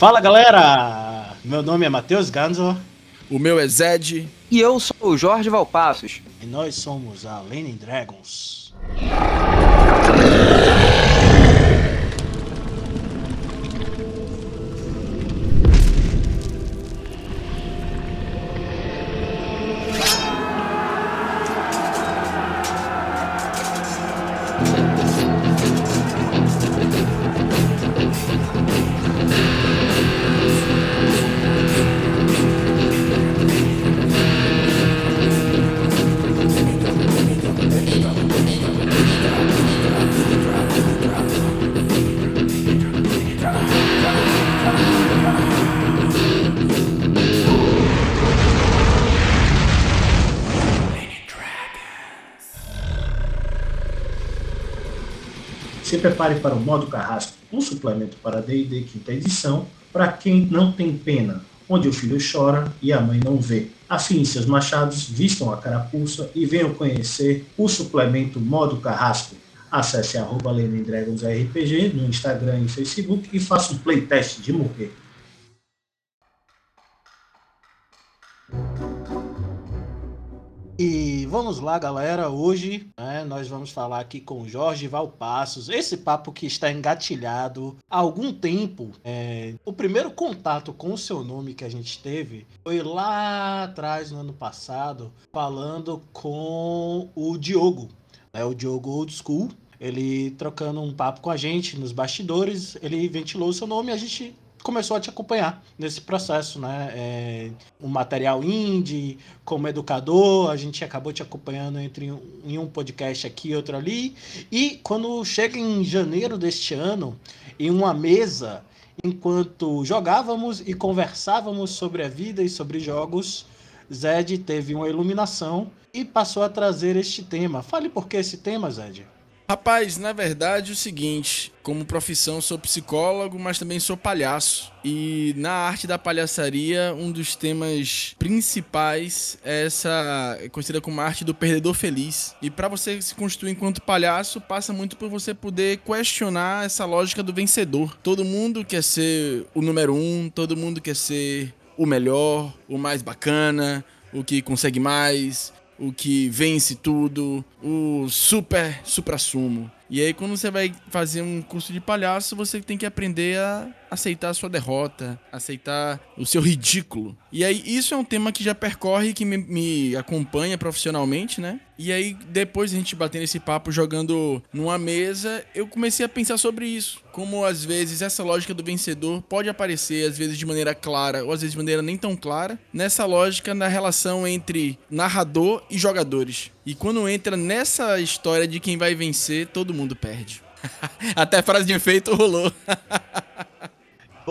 Fala galera! Meu nome é Matheus Ganzo. O meu é Zed. E eu sou o Jorge Valpassos. E nós somos a Lenin Dragons. Se prepare para o modo carrasco, um suplemento para D&D quinta edição, para quem não tem pena, onde o filho chora e a mãe não vê. Afinem seus machados, vistam a carapuça e venham conhecer o suplemento modo carrasco. Acesse arroba RPG no Instagram e Facebook e faça um playtest de morrer. E vamos lá, galera. Hoje né, nós vamos falar aqui com Jorge Valpassos. Esse papo que está engatilhado há algum tempo. É, o primeiro contato com o seu nome que a gente teve foi lá atrás, no ano passado, falando com o Diogo. Né, o Diogo Old School. Ele trocando um papo com a gente nos bastidores. Ele ventilou o seu nome e a gente começou a te acompanhar nesse processo, né? É, um material indie, como educador, a gente acabou te acompanhando entre um, em um podcast aqui e outro ali. E quando chega em janeiro deste ano, em uma mesa, enquanto jogávamos e conversávamos sobre a vida e sobre jogos, Zed teve uma iluminação e passou a trazer este tema. Fale por que esse tema, Zed? Rapaz, na verdade é o seguinte, como profissão sou psicólogo, mas também sou palhaço. E na arte da palhaçaria, um dos temas principais é essa é conhecida como arte do perdedor feliz. E para você se construir enquanto palhaço, passa muito por você poder questionar essa lógica do vencedor. Todo mundo quer ser o número um, todo mundo quer ser o melhor, o mais bacana, o que consegue mais, o que vence tudo, o super supra-sumo. E aí, quando você vai fazer um curso de palhaço, você tem que aprender a aceitar a sua derrota, aceitar o seu ridículo. E aí, isso é um tema que já percorre, que me, me acompanha profissionalmente, né? E aí, depois a gente batendo esse papo, jogando numa mesa, eu comecei a pensar sobre isso. Como às vezes essa lógica do vencedor pode aparecer, às vezes de maneira clara, ou às vezes de maneira nem tão clara, nessa lógica na relação entre narrador e jogadores. E quando entra nessa história de quem vai vencer, todo mundo perde. Até frase de efeito rolou.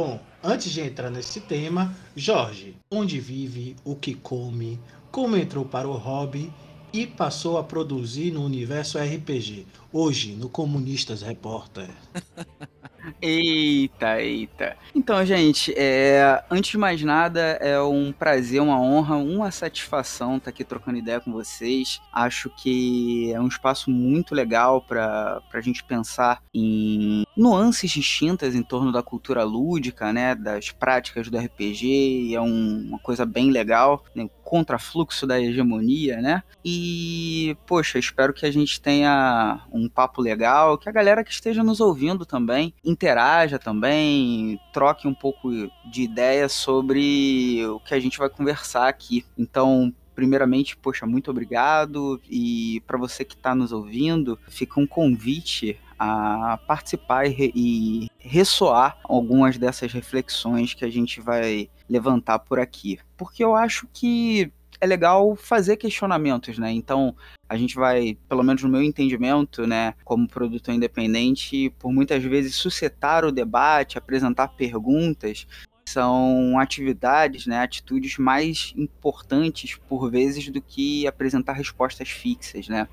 Bom, antes de entrar nesse tema, Jorge, onde vive, o que come, como entrou para o hobby e passou a produzir no universo RPG, hoje no Comunistas Repórter. Eita, eita. Então, gente, é, antes de mais nada, é um prazer, uma honra, uma satisfação estar aqui trocando ideia com vocês. Acho que é um espaço muito legal para a gente pensar em nuances distintas em torno da cultura lúdica, né, das práticas do RPG, e é um, uma coisa bem legal, né, contrafluxo da hegemonia, né? E, poxa, espero que a gente tenha um papo legal, que a galera que esteja nos ouvindo também interaja também, troque um pouco de ideia sobre o que a gente vai conversar aqui. Então, primeiramente, poxa, muito obrigado. E para você que está nos ouvindo, fica um convite a participar e, e ressoar algumas dessas reflexões que a gente vai levantar por aqui. Porque eu acho que é legal fazer questionamentos, né? Então, a gente vai, pelo menos no meu entendimento, né, como produtor independente, por muitas vezes suscitar o debate, apresentar perguntas, são atividades, né, atitudes mais importantes por vezes do que apresentar respostas fixas, né?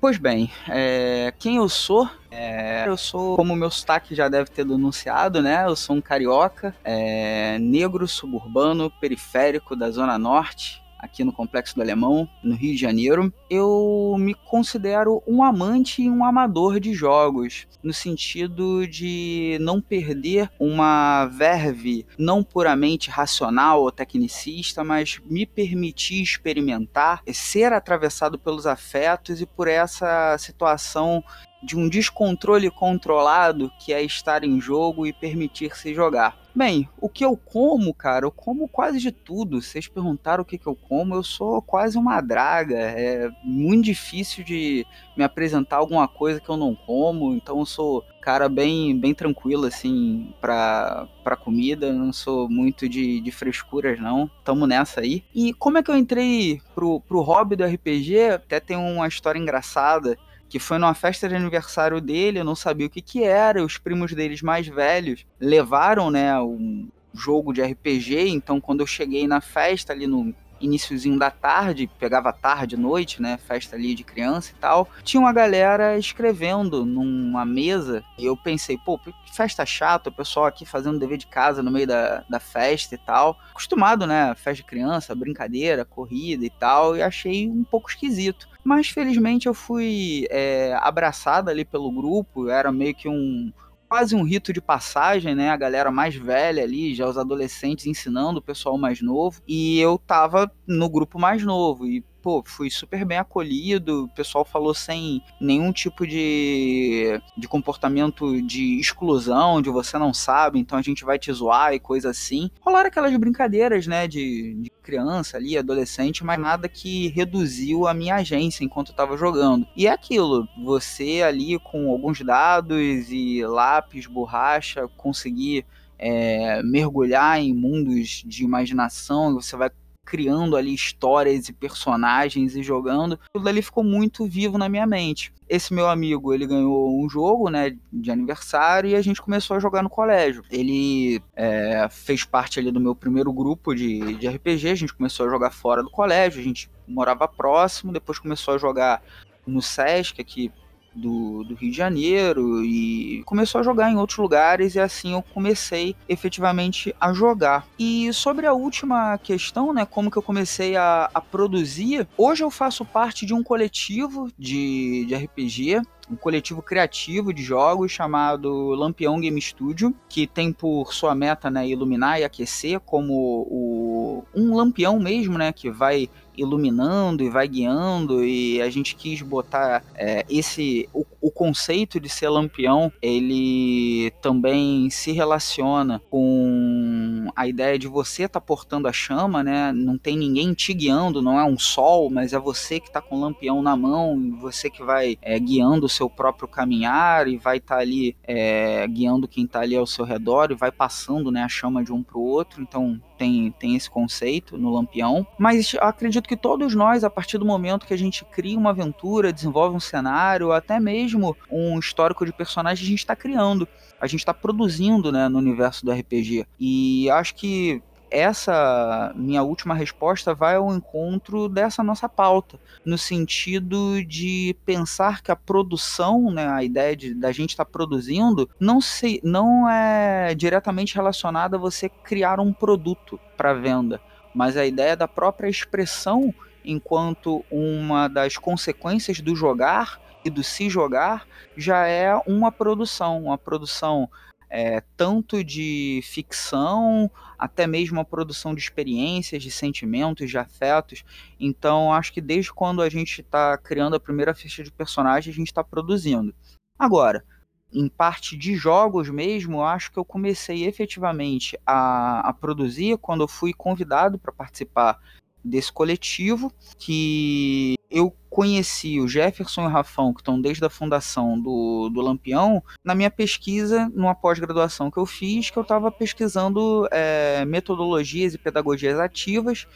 Pois bem, é, quem eu sou? É, eu sou, como meu sotaque já deve ter denunciado, né? Eu sou um carioca, é, negro, suburbano, periférico da Zona Norte, aqui no Complexo do Alemão, no Rio de Janeiro. Eu me considero um amante e um amador de jogos, no sentido de não perder uma verve não puramente racional ou tecnicista, mas me permitir experimentar, ser atravessado pelos afetos e por essa situação de um descontrole controlado que é estar em jogo e permitir-se jogar. Bem, o que eu como, cara, eu como quase de tudo. Vocês perguntaram o que, que eu como, eu sou quase uma draga. É muito difícil de me apresentar alguma coisa que eu não como, então eu sou cara bem, bem tranquilo, assim, pra, pra comida. Não sou muito de, de frescuras, não. Tamo nessa aí. E como é que eu entrei pro, pro hobby do RPG? Até tem uma história engraçada que foi numa festa de aniversário dele, eu não sabia o que que era, os primos deles mais velhos levaram, né, um jogo de RPG, então quando eu cheguei na festa ali no iníciozinho da tarde, pegava tarde, noite, né? Festa ali de criança e tal. Tinha uma galera escrevendo numa mesa e eu pensei, pô, festa chata, o pessoal aqui fazendo dever de casa no meio da, da festa e tal. Acostumado, né? Festa de criança, brincadeira, corrida e tal, e achei um pouco esquisito. Mas felizmente eu fui é, abraçado ali pelo grupo, era meio que um quase um rito de passagem, né? A galera mais velha ali, já os adolescentes ensinando o pessoal mais novo. E eu tava no grupo mais novo. E pô, fui super bem acolhido, o pessoal falou sem nenhum tipo de, de comportamento de exclusão, de você não sabe, então a gente vai te zoar e coisa assim. Rolaram aquelas brincadeiras, né, de, de criança ali, adolescente, mas nada que reduziu a minha agência enquanto eu tava jogando. E é aquilo, você ali com alguns dados e lápis, borracha, conseguir é, mergulhar em mundos de imaginação, você vai criando ali histórias e personagens e jogando. Tudo ali ficou muito vivo na minha mente. Esse meu amigo, ele ganhou um jogo, né, de aniversário e a gente começou a jogar no colégio. Ele é, fez parte ali do meu primeiro grupo de, de RPG, a gente começou a jogar fora do colégio, a gente morava próximo, depois começou a jogar no Sesc, aqui do, do, Rio de Janeiro e começou a jogar em outros lugares e assim eu comecei efetivamente a jogar. E sobre a última questão, né, como que eu comecei a, a produzir, hoje eu faço parte de um coletivo de, de RPG um coletivo criativo de jogos chamado Lampião Game Studio, que tem por sua meta né, iluminar e aquecer como o, um lampião mesmo, né, que vai iluminando e vai guiando e a gente quis botar é, esse o, o, conceito de ser lampião ele também se relaciona com a ideia de você estar tá portando a chama né? Não tem ninguém te guiando não é um sol mas é você que está com o lampião na mão você que vai é, guiando o seu próprio caminhar e vai estar tá ali é, guiando quem está ali ao seu redor e vai passando né a chama de um para o outro. Então tem, tem esse conceito no Lampião, mas acredito que todos nós, a partir do momento que a gente cria uma aventura, desenvolve um cenário, até mesmo um histórico de personagem, a gente está criando, a gente está produzindo né, no universo do RPG. E acho que essa minha última resposta vai ao encontro dessa nossa pauta, no sentido de pensar que a produção, né, a ideia de, da gente estar tá produzindo, não, se, não é diretamente relacionada a você criar um produto para venda, mas a ideia da própria expressão enquanto uma das consequências do jogar e do se jogar já é uma produção, uma produção é, tanto de ficção até mesmo a produção de experiências, de sentimentos, de afetos. Então, acho que desde quando a gente está criando a primeira ficha de personagem, a gente está produzindo. Agora, em parte de jogos mesmo, acho que eu comecei efetivamente a, a produzir quando eu fui convidado para participar desse coletivo, que eu conheci o Jefferson e o Rafão, que estão desde a fundação do, do Lampião, na minha pesquisa, numa pós-graduação que eu fiz, que eu estava pesquisando é, metodologias e pedagogias ativas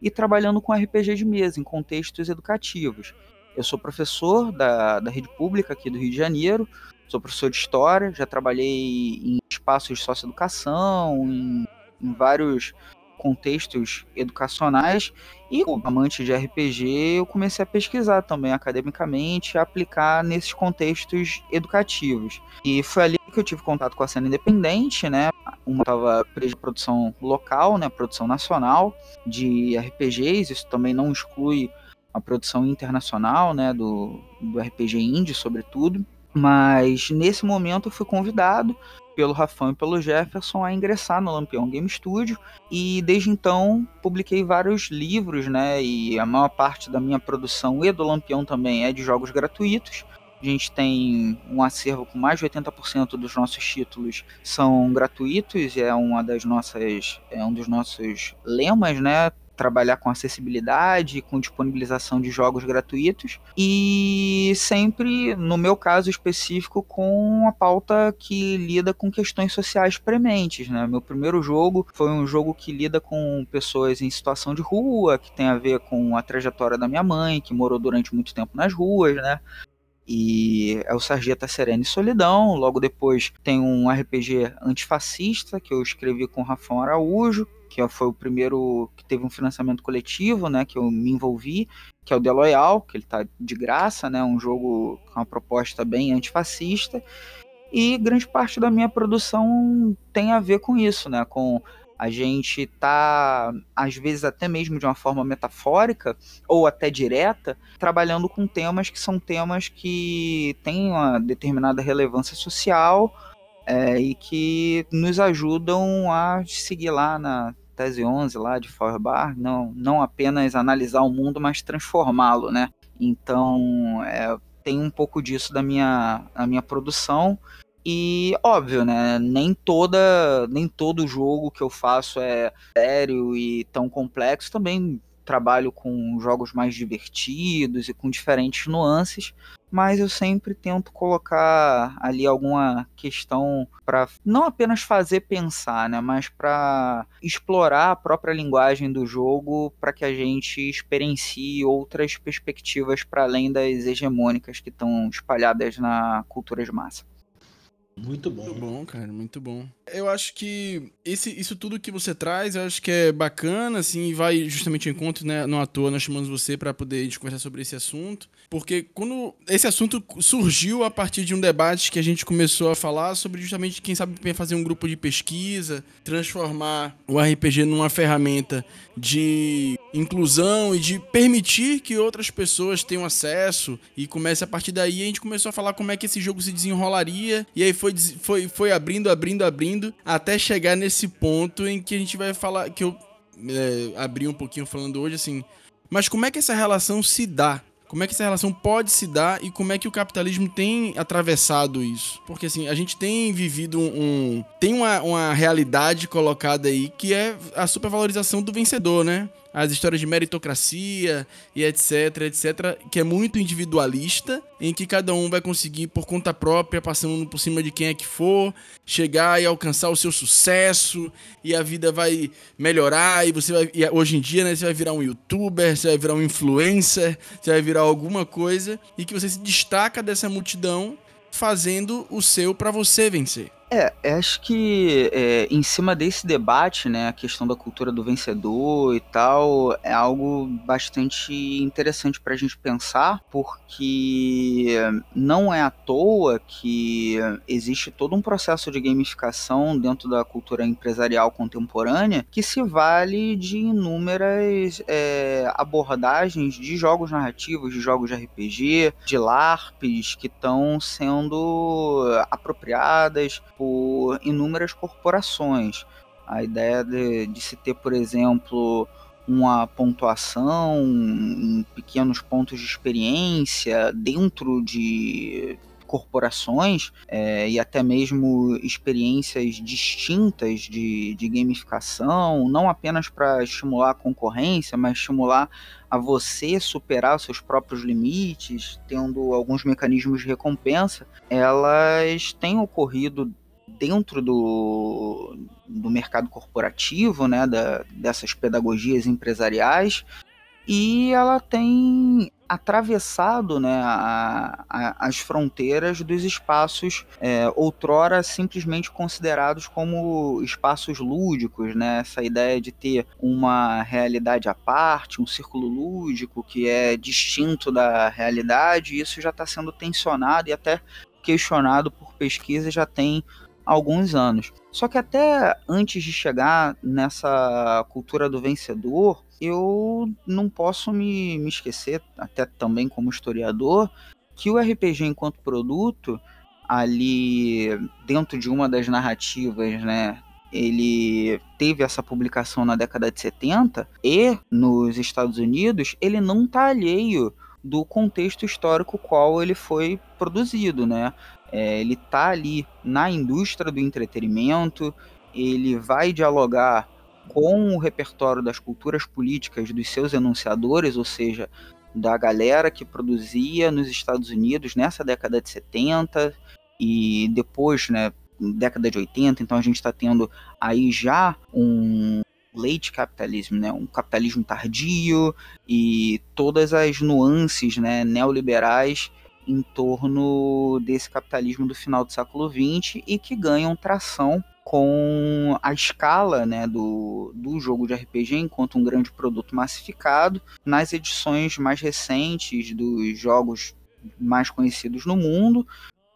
e trabalhando com RPG de mesa, em contextos educativos. Eu sou professor da, da rede pública aqui do Rio de Janeiro, sou professor de História, já trabalhei em espaços de socioeducação, em, em vários contextos educacionais e como amante de RPG eu comecei a pesquisar também academicamente aplicar nesses contextos educativos. E foi ali que eu tive contato com a cena independente, né? Uma estava presa produção local, né, produção nacional de RPGs, isso também não exclui a produção internacional, né, do, do RPG indie, sobretudo. Mas nesse momento eu fui convidado pelo Rafão e pelo Jefferson a ingressar no Lampião Game Studio e desde então publiquei vários livros, né? E a maior parte da minha produção e do Lampião também é de jogos gratuitos. A gente tem um acervo com mais de 80% dos nossos títulos são gratuitos, é uma das nossas é um dos nossos lemas, né? Trabalhar com acessibilidade, com disponibilização de jogos gratuitos e sempre, no meu caso específico, com a pauta que lida com questões sociais prementes. Né? Meu primeiro jogo foi um jogo que lida com pessoas em situação de rua, que tem a ver com a trajetória da minha mãe, que morou durante muito tempo nas ruas, né? e é o Sarjeta Serena e Solidão. Logo depois tem um RPG antifascista que eu escrevi com o Rafão Araújo, que foi o primeiro que teve um financiamento coletivo, né, que eu me envolvi, que é o The Loyal, que ele tá de graça, né, um jogo com uma proposta bem antifascista. E grande parte da minha produção tem a ver com isso, né, com a gente tá, às vezes até mesmo de uma forma metafórica ou até direta, trabalhando com temas que são temas que têm uma determinada relevância social é, e que nos ajudam a seguir lá na tese 11 lá de Feuerbach, não, não apenas analisar o mundo, mas transformá-lo, né? Então, é, tem um pouco disso da minha, da minha produção e óbvio, né? Nem toda, nem todo jogo que eu faço é sério e tão complexo. Também trabalho com jogos mais divertidos e com diferentes nuances, mas eu sempre tento colocar ali alguma questão para não apenas fazer pensar, né, mas para explorar a própria linguagem do jogo para que a gente experiencie outras perspectivas para além das hegemônicas que estão espalhadas na cultura de massa. Muito bom. Muito bom, cara, muito bom. Eu acho que esse, isso tudo que você traz, eu acho que é bacana, assim, e vai justamente ao encontro, né? Não à toa nós chamamos você para poder conversar sobre esse assunto. Porque quando esse assunto surgiu a partir de um debate que a gente começou a falar sobre justamente, quem sabe, fazer um grupo de pesquisa, transformar o RPG numa ferramenta de inclusão e de permitir que outras pessoas tenham acesso e comece a partir daí a gente começou a falar como é que esse jogo se desenrolaria e aí foi, foi, foi abrindo, abrindo, abrindo até chegar nesse ponto em que a gente vai falar que eu é, abri um pouquinho falando hoje assim, mas como é que essa relação se dá como é que essa relação pode se dar e como é que o capitalismo tem atravessado isso? Porque assim, a gente tem vivido um. um tem uma, uma realidade colocada aí que é a supervalorização do vencedor, né? As histórias de meritocracia e etc, etc, que é muito individualista, em que cada um vai conseguir por conta própria, passando por cima de quem é que for, chegar e alcançar o seu sucesso e a vida vai melhorar e você vai e hoje em dia, né, você vai virar um youtuber, você vai virar um influencer, você vai virar alguma coisa e que você se destaca dessa multidão fazendo o seu para você vencer. É, acho que é, em cima desse debate, né, a questão da cultura do vencedor e tal, é algo bastante interessante para a gente pensar, porque não é à toa que existe todo um processo de gamificação dentro da cultura empresarial contemporânea que se vale de inúmeras é, abordagens de jogos narrativos, de jogos de RPG, de LARPs que estão sendo apropriadas por inúmeras corporações. A ideia de, de se ter, por exemplo, uma pontuação em pequenos pontos de experiência dentro de corporações é, e até mesmo experiências distintas de, de gamificação, não apenas para estimular a concorrência, mas estimular a você superar seus próprios limites, tendo alguns mecanismos de recompensa, elas têm ocorrido dentro do, do mercado corporativo, né, da, dessas pedagogias empresariais, e ela tem atravessado né, a, a, as fronteiras dos espaços é, outrora simplesmente considerados como espaços lúdicos, né? essa ideia de ter uma realidade à parte, um círculo lúdico que é distinto da realidade, isso já está sendo tensionado e até questionado por pesquisa, já tem alguns anos. Só que até antes de chegar nessa cultura do vencedor, eu não posso me, me esquecer, até também como historiador, que o RPG enquanto produto, ali dentro de uma das narrativas, né, ele teve essa publicação na década de 70 e nos Estados Unidos ele não está alheio do contexto histórico qual ele foi produzido, né? É, ele está ali na indústria do entretenimento, ele vai dialogar com o repertório das culturas políticas dos seus enunciadores, ou seja, da galera que produzia nos Estados Unidos nessa década de 70 e depois, né, década de 80, então a gente está tendo aí já um late capitalismo, né, um capitalismo tardio e todas as nuances né, neoliberais em torno desse capitalismo do final do século XX e que ganham tração com a escala né, do, do jogo de RPG enquanto um grande produto massificado nas edições mais recentes dos jogos mais conhecidos no mundo,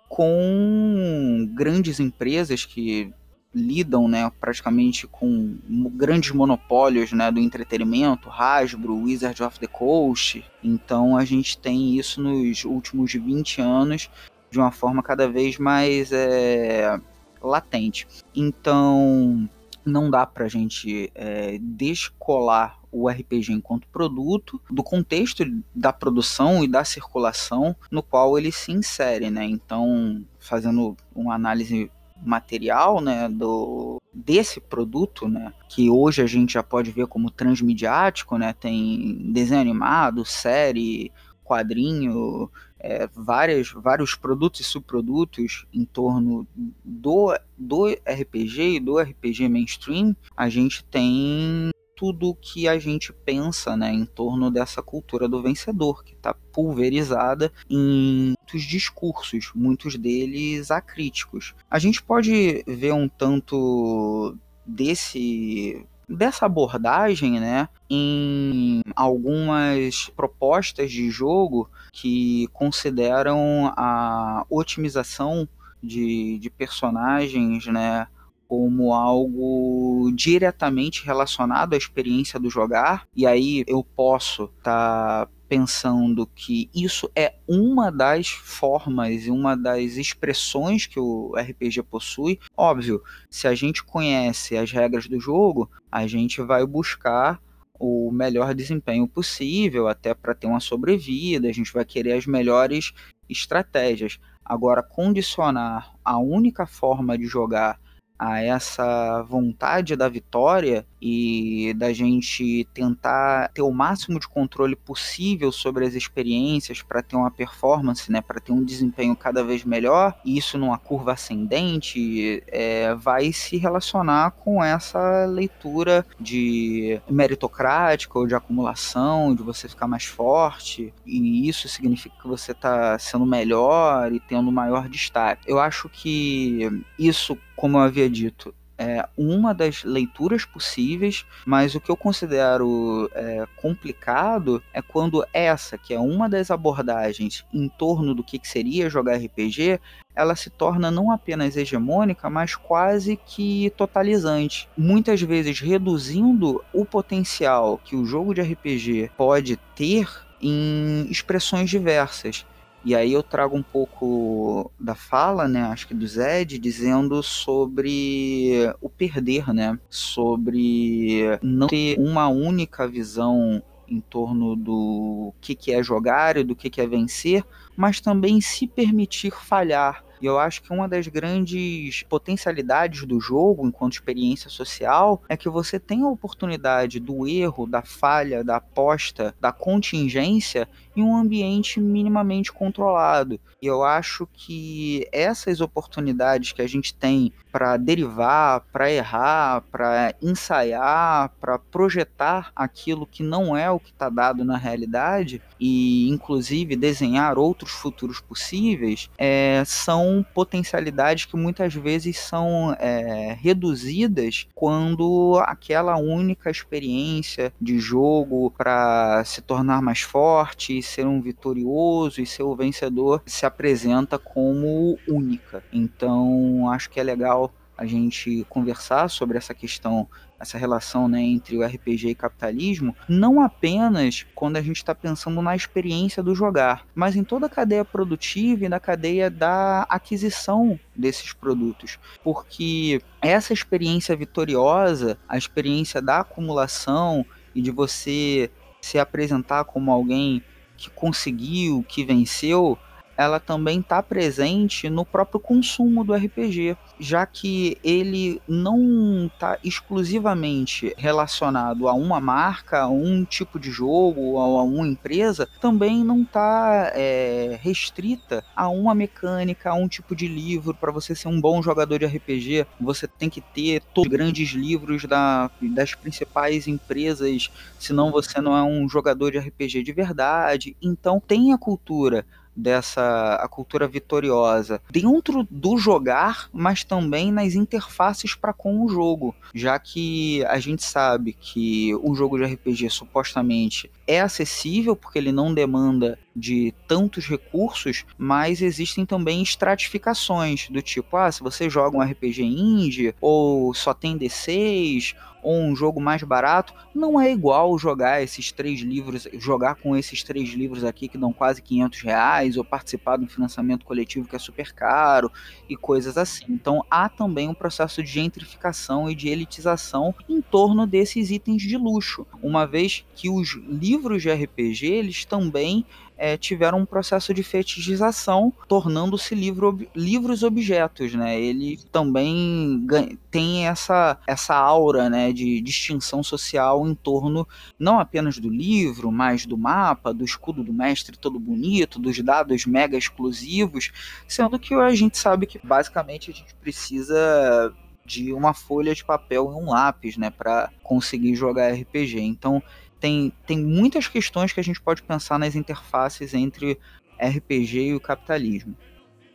com grandes empresas que lidam né, praticamente com grandes monopólios né, do entretenimento, Hasbro, Wizard of the Coast. Então a gente tem isso nos últimos 20 anos de uma forma cada vez mais é, latente. Então não dá para a gente é, descolar o RPG enquanto produto do contexto da produção e da circulação no qual ele se insere, né? Então, fazendo uma análise material, né, do desse produto, né, que hoje a gente já pode ver como transmediático, né, tem desenho animado, série, quadrinho, é, várias, vários produtos e subprodutos em torno do, do RPG e do RPG mainstream, a gente tem tudo que a gente pensa né, em torno dessa cultura do vencedor, que está pulverizada em muitos discursos, muitos deles acríticos. A gente pode ver um tanto desse dessa abordagem, né, em algumas propostas de jogo que consideram a otimização de, de personagens, né, como algo diretamente relacionado à experiência do jogar, e aí eu posso estar tá pensando que isso é uma das formas e uma das expressões que o RPG possui. Óbvio, se a gente conhece as regras do jogo, a gente vai buscar o melhor desempenho possível, até para ter uma sobrevida, a gente vai querer as melhores estratégias. Agora, condicionar a única forma de jogar a essa vontade da vitória e da gente tentar ter o máximo de controle possível sobre as experiências para ter uma performance, né, para ter um desempenho cada vez melhor, e isso numa curva ascendente, é, vai se relacionar com essa leitura de meritocrática ou de acumulação, de você ficar mais forte, e isso significa que você está sendo melhor e tendo maior destaque. Eu acho que isso como eu havia dito, é uma das leituras possíveis, mas o que eu considero é, complicado é quando essa, que é uma das abordagens em torno do que, que seria jogar RPG, ela se torna não apenas hegemônica, mas quase que totalizante. Muitas vezes reduzindo o potencial que o jogo de RPG pode ter em expressões diversas. E aí eu trago um pouco da fala, né, acho que do Zed, dizendo sobre o perder, né, sobre não ter uma única visão em torno do que, que é jogar e do que, que é vencer, mas também se permitir falhar, e eu acho que uma das grandes potencialidades do jogo, enquanto experiência social, é que você tem a oportunidade do erro, da falha, da aposta, da contingência em um ambiente minimamente controlado. E eu acho que essas oportunidades que a gente tem para derivar, para errar, para ensaiar, para projetar aquilo que não é o que está dado na realidade e, inclusive, desenhar outros futuros possíveis, é, são potencialidades que muitas vezes são é, reduzidas quando aquela única experiência de jogo para se tornar mais forte, ser um vitorioso e ser o vencedor se apresenta como única. Então, acho que é legal a gente conversar sobre essa questão, essa relação né, entre o RPG e capitalismo, não apenas quando a gente está pensando na experiência do jogar, mas em toda a cadeia produtiva e na cadeia da aquisição desses produtos. Porque essa experiência vitoriosa, a experiência da acumulação e de você se apresentar como alguém que conseguiu, que venceu, ela também está presente no próprio consumo do RPG, já que ele não está exclusivamente relacionado a uma marca, a um tipo de jogo a uma empresa, também não está é, restrita a uma mecânica, a um tipo de livro. Para você ser um bom jogador de RPG, você tem que ter todos os grandes livros da, das principais empresas, senão você não é um jogador de RPG de verdade. Então tem a cultura dessa a cultura vitoriosa dentro do jogar, mas também nas interfaces para com o jogo, já que a gente sabe que o jogo de RPG supostamente é acessível porque ele não demanda de tantos recursos, mas existem também estratificações do tipo, ah, se você joga um RPG indie ou só tem D6 ou um jogo mais barato, não é igual jogar esses três livros, jogar com esses três livros aqui que dão quase 500 reais, ou participar de um financiamento coletivo que é super caro e coisas assim. Então há também um processo de gentrificação e de elitização em torno desses itens de luxo, uma vez que os livros de RPG eles também é, tiveram um processo de fetichização, tornando-se livro, livros objetos, né? Ele também tem essa, essa aura, né, de distinção social em torno não apenas do livro, mas do mapa, do escudo do mestre todo bonito, dos dados mega exclusivos, sendo que a gente sabe que basicamente a gente precisa de uma folha de papel e um lápis, né, para conseguir jogar RPG. Então, tem, tem muitas questões que a gente pode pensar nas interfaces entre RPG e o capitalismo.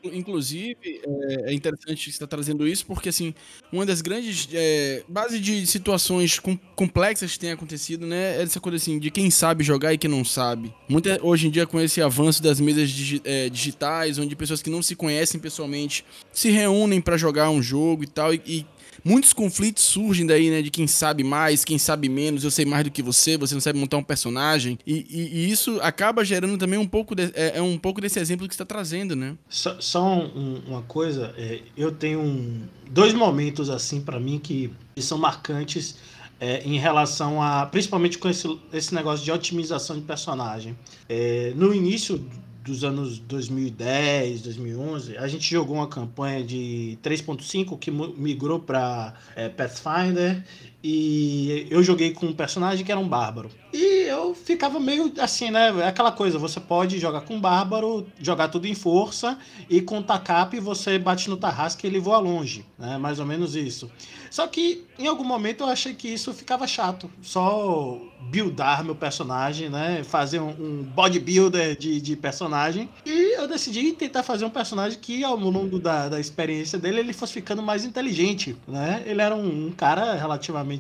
Inclusive, é, é interessante estar tá trazendo isso, porque assim, uma das grandes é, bases de situações com, complexas que tem acontecido, né, é essa coisa assim, de quem sabe jogar e quem não sabe. Muita, hoje em dia, com esse avanço das mesas digi, é, digitais, onde pessoas que não se conhecem pessoalmente se reúnem para jogar um jogo e tal, e, e muitos conflitos surgem daí, né? De quem sabe mais, quem sabe menos. Eu sei mais do que você, você não sabe montar um personagem. E, e, e isso acaba gerando também um pouco, de, é, é, um pouco desse exemplo que você está trazendo, né? Só, só um, uma coisa, é, eu tenho um, dois momentos assim para mim que, são marcantes. É, em relação a. Principalmente com esse, esse negócio de otimização de personagem. É, no início dos anos 2010, 2011, a gente jogou uma campanha de 3.5 que migrou para é, Pathfinder e eu joguei com um personagem que era um bárbaro. E eu ficava meio assim, né? Aquela coisa, você pode jogar com bárbaro, jogar tudo em força e com tacap você bate no tarrasque e ele voa longe, né? Mais ou menos isso. Só que em algum momento eu achei que isso ficava chato. Só buildar meu personagem, né? Fazer um, um bodybuilder de, de personagem. E eu decidi tentar fazer um personagem que ao longo da, da experiência dele ele fosse ficando mais inteligente, né? Ele era um, um cara relativamente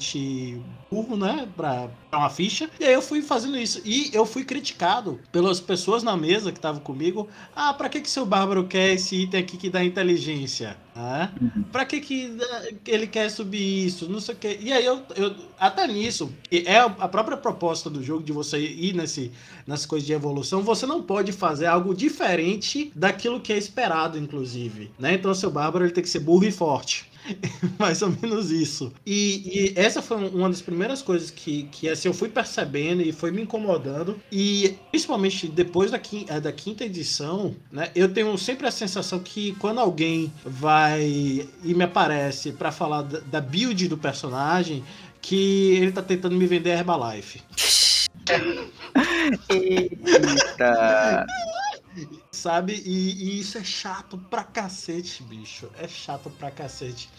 burro, né? Pra, pra uma ficha. E aí eu fui fazendo isso. E eu fui criticado pelas pessoas na mesa que estavam comigo. Ah, pra que que seu bárbaro quer esse item aqui que dá inteligência? Ah. Pra que que ele quer subir isso? Não sei o que. E aí eu, eu até nisso, é a própria proposta do jogo de você ir nesse, nessas coisas de evolução, você não pode fazer algo diferente daquilo que é esperado, inclusive. Né? Então seu bárbaro ele tem que ser burro e forte. Mais ou menos isso. E, e, essa foi uma das primeiras coisas que, que assim, eu fui percebendo e foi me incomodando. E principalmente depois da quinta, da quinta edição, né, eu tenho sempre a sensação que quando alguém vai e me aparece para falar da, da build do personagem, que ele tá tentando me vender Herbalife. Eita! Sabe? E, e, isso é chato pra cacete, bicho. É chato pra cacete.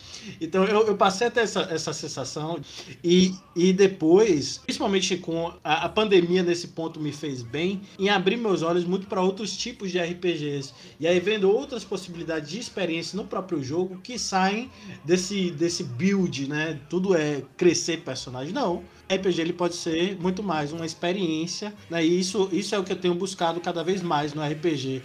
Então eu, eu passei até essa, essa sensação e, e depois, principalmente com a, a pandemia nesse ponto me fez bem em abrir meus olhos muito para outros tipos de RPGs. E aí vendo outras possibilidades de experiência no próprio jogo que saem desse, desse build, né? Tudo é crescer personagem. Não. RPG ele pode ser muito mais uma experiência, né? E isso, isso é o que eu tenho buscado cada vez mais no RPG,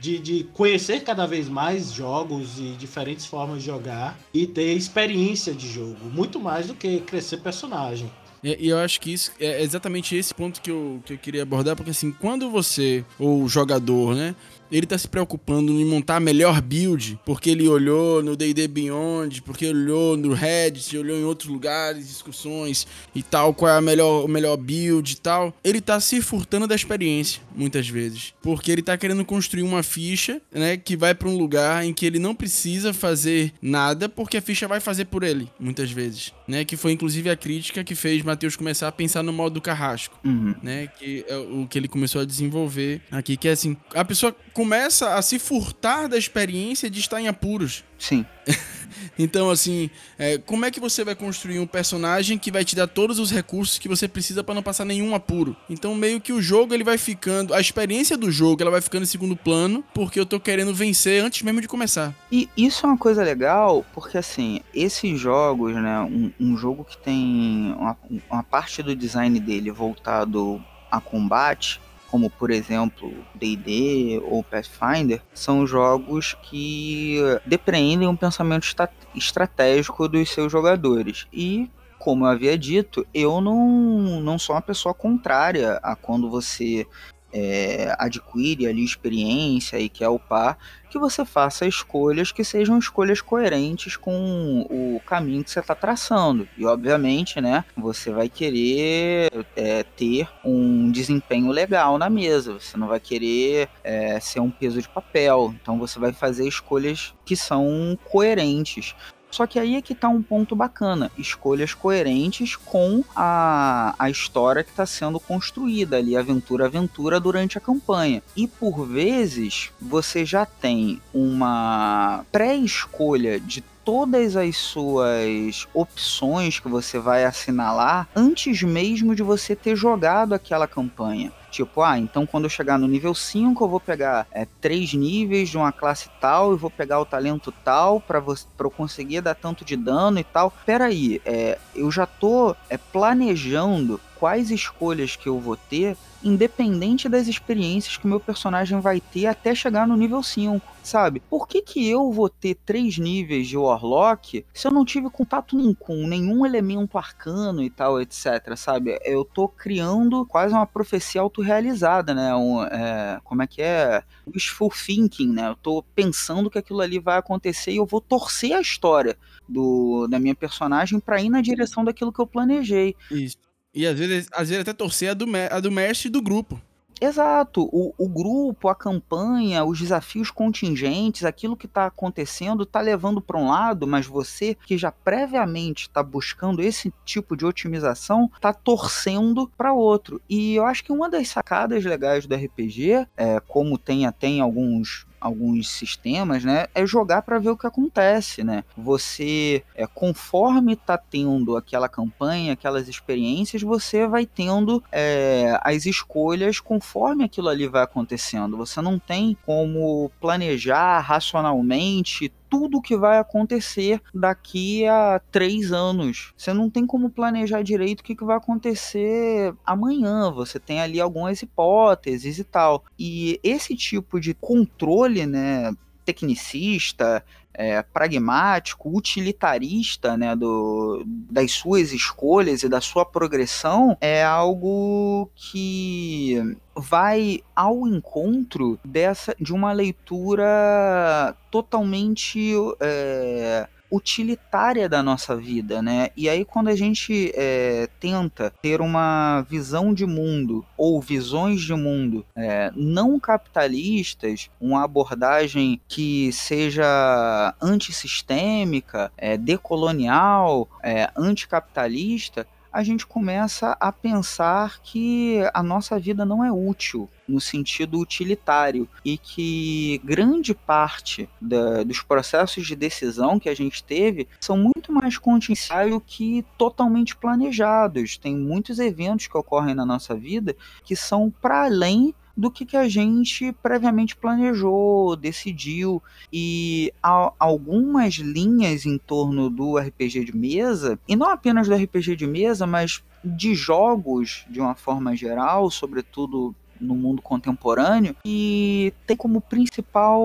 de, de conhecer cada vez mais jogos e diferentes formas de jogar e ter experiência de jogo, muito mais do que crescer personagem. E eu acho que isso é exatamente esse ponto que eu, que eu queria abordar, porque assim, quando você, ou jogador, né, ele tá se preocupando em montar a melhor build, porque ele olhou no D&D Beyond, porque ele olhou no Reddit, olhou em outros lugares, discussões e tal, qual é a melhor, melhor build e tal. Ele tá se furtando da experiência, muitas vezes, porque ele tá querendo construir uma ficha, né, que vai para um lugar em que ele não precisa fazer nada, porque a ficha vai fazer por ele, muitas vezes, né, que foi inclusive a crítica que fez Matheus começar a pensar no modo do carrasco, uhum. né, que é o que ele começou a desenvolver aqui, que é assim, a pessoa começa a se furtar da experiência de estar em apuros. Sim. então, assim, é, como é que você vai construir um personagem que vai te dar todos os recursos que você precisa para não passar nenhum apuro? Então, meio que o jogo ele vai ficando, a experiência do jogo ela vai ficando em segundo plano, porque eu tô querendo vencer antes mesmo de começar. E isso é uma coisa legal, porque assim, esses jogos, né, um, um jogo que tem uma, uma parte do design dele voltado a combate, como por exemplo D&D ou Pathfinder, são jogos que depreendem um pensamento estratégico dos seus jogadores. E como eu havia dito, eu não, não sou uma pessoa contrária a quando você é, adquire ali experiência e quer upar, que você faça escolhas que sejam escolhas coerentes com o caminho que você está traçando. E obviamente, né, você vai querer é, ter um desempenho legal na mesa. Você não vai querer é, ser um peso de papel. Então você vai fazer escolhas que são coerentes. Só que aí é que tá um ponto bacana: escolhas coerentes com a, a história que está sendo construída ali, aventura aventura, durante a campanha. E por vezes você já tem uma pré-escolha de todas as suas opções que você vai assinalar antes mesmo de você ter jogado aquela campanha. Tipo, ah, então quando eu chegar no nível 5, eu vou pegar é, três níveis de uma classe tal e vou pegar o talento tal para eu conseguir dar tanto de dano e tal. Pera aí, é, eu já tô é, planejando quais escolhas que eu vou ter, independente das experiências que o meu personagem vai ter até chegar no nível 5, sabe? Por que, que eu vou ter três níveis de Warlock se eu não tive contato nenhum com nenhum elemento arcano e tal, etc, sabe? Eu tô criando quase uma profecia autorrealizada, né? Um, é, como é que é? Wishful thinking, né? Eu tô pensando que aquilo ali vai acontecer e eu vou torcer a história do, da minha personagem para ir na direção daquilo que eu planejei. Isso. E às vezes, às vezes até torcer a do, a do mestre do grupo. Exato, o, o grupo, a campanha, os desafios contingentes, aquilo que está acontecendo está levando para um lado, mas você que já previamente está buscando esse tipo de otimização está torcendo para outro. E eu acho que uma das sacadas legais do RPG, é, como tem até em alguns alguns sistemas, né, é jogar para ver o que acontece, né? Você, é, conforme tá tendo aquela campanha, aquelas experiências, você vai tendo é, as escolhas conforme aquilo ali vai acontecendo. Você não tem como planejar racionalmente tudo que vai acontecer daqui a três anos. Você não tem como planejar direito o que, que vai acontecer amanhã. Você tem ali algumas hipóteses e tal. E esse tipo de controle, né? tecnicista, é, pragmático, utilitarista né, do, das suas escolhas e da sua progressão é algo que vai ao encontro dessa de uma leitura totalmente é, utilitária da nossa vida, né? E aí quando a gente é, tenta ter uma visão de mundo ou visões de mundo é, não capitalistas, uma abordagem que seja antissistêmica, é, decolonial, é, anticapitalista, a gente começa a pensar que a nossa vida não é útil no sentido utilitário e que grande parte da, dos processos de decisão que a gente teve são muito mais contingenciais que totalmente planejados. Tem muitos eventos que ocorrem na nossa vida que são para além do que, que a gente previamente planejou, decidiu. E algumas linhas em torno do RPG de mesa, e não apenas do RPG de mesa, mas de jogos de uma forma geral, sobretudo no mundo contemporâneo e tem como principal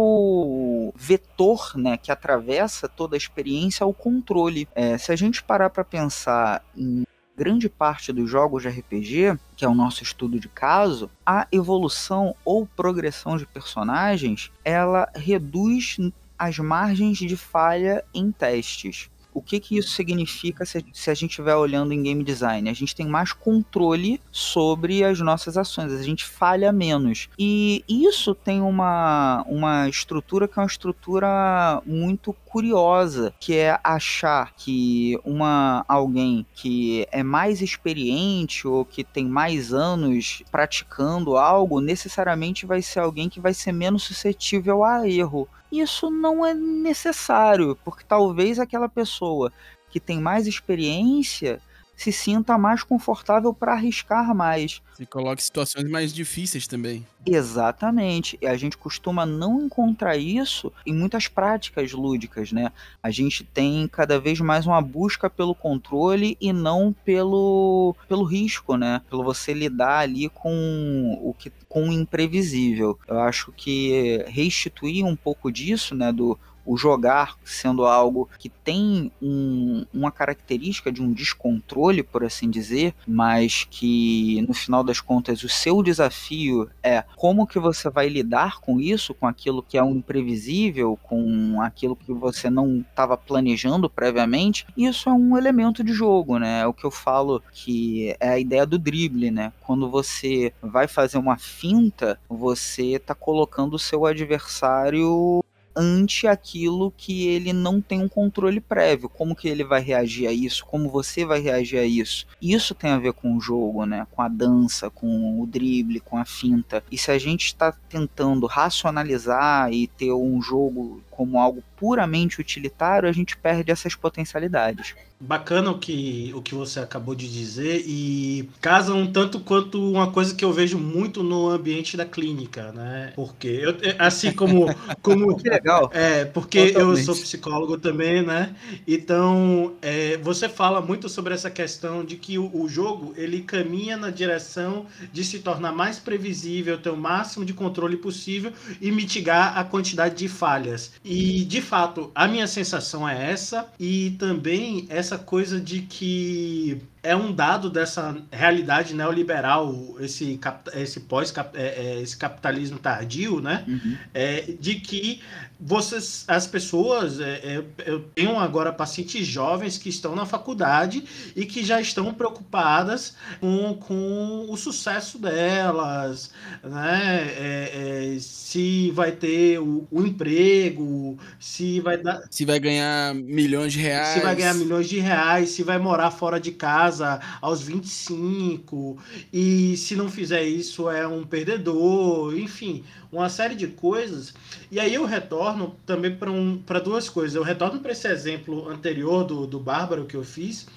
vetor né, que atravessa toda a experiência o controle. É, se a gente parar para pensar em grande parte dos jogos de RPG, que é o nosso estudo de caso, a evolução ou progressão de personagens, ela reduz as margens de falha em testes. O que, que isso significa se, se a gente estiver olhando em game design? A gente tem mais controle sobre as nossas ações, a gente falha menos. E isso tem uma, uma estrutura que é uma estrutura muito curiosa, que é achar que uma alguém que é mais experiente ou que tem mais anos praticando algo, necessariamente vai ser alguém que vai ser menos suscetível a erro isso não é necessário, porque talvez aquela pessoa que tem mais experiência se sinta mais confortável para arriscar mais. Se coloca em situações mais difíceis também. Exatamente. E a gente costuma não encontrar isso em muitas práticas lúdicas, né? A gente tem cada vez mais uma busca pelo controle e não pelo, pelo risco, né? Pelo você lidar ali com o que com o imprevisível. Eu acho que restituir um pouco disso, né, do o jogar sendo algo que tem um, uma característica de um descontrole, por assim dizer, mas que no final das contas o seu desafio é como que você vai lidar com isso, com aquilo que é um imprevisível, com aquilo que você não estava planejando previamente. Isso é um elemento de jogo, né? É o que eu falo que é a ideia do drible, né? Quando você vai fazer uma finta, você está colocando o seu adversário ante aquilo que ele não tem um controle prévio. Como que ele vai reagir a isso? Como você vai reagir a isso? Isso tem a ver com o jogo, né? Com a dança, com o drible, com a finta. E se a gente está tentando racionalizar e ter um jogo como algo puramente utilitário, a gente perde essas potencialidades. Bacana o que, o que você acabou de dizer e casa um tanto quanto uma coisa que eu vejo muito no ambiente da clínica, né? Porque eu, assim como como que legal. É, porque Totalmente. eu sou psicólogo também, né? Então, é, você fala muito sobre essa questão de que o, o jogo ele caminha na direção de se tornar mais previsível, ter o máximo de controle possível e mitigar a quantidade de falhas. E de fato, a minha sensação é essa, e também essa coisa de que é um dado dessa realidade neoliberal, esse, esse pós é, é, esse capitalismo tardio, né? Uhum. É, de que vocês, as pessoas, é, é, eu tenho agora pacientes jovens que estão na faculdade e que já estão preocupadas com, com o sucesso delas, né? É, se vai ter o, o, emprego, se vai dar, se vai ganhar milhões de reais, se vai ganhar milhões de reais, se vai morar fora de casa casa aos 25, e se não fizer isso é um perdedor, enfim, uma série de coisas. E aí eu retorno também para um, duas coisas. Eu retorno para esse exemplo anterior do, do Bárbaro que eu fiz.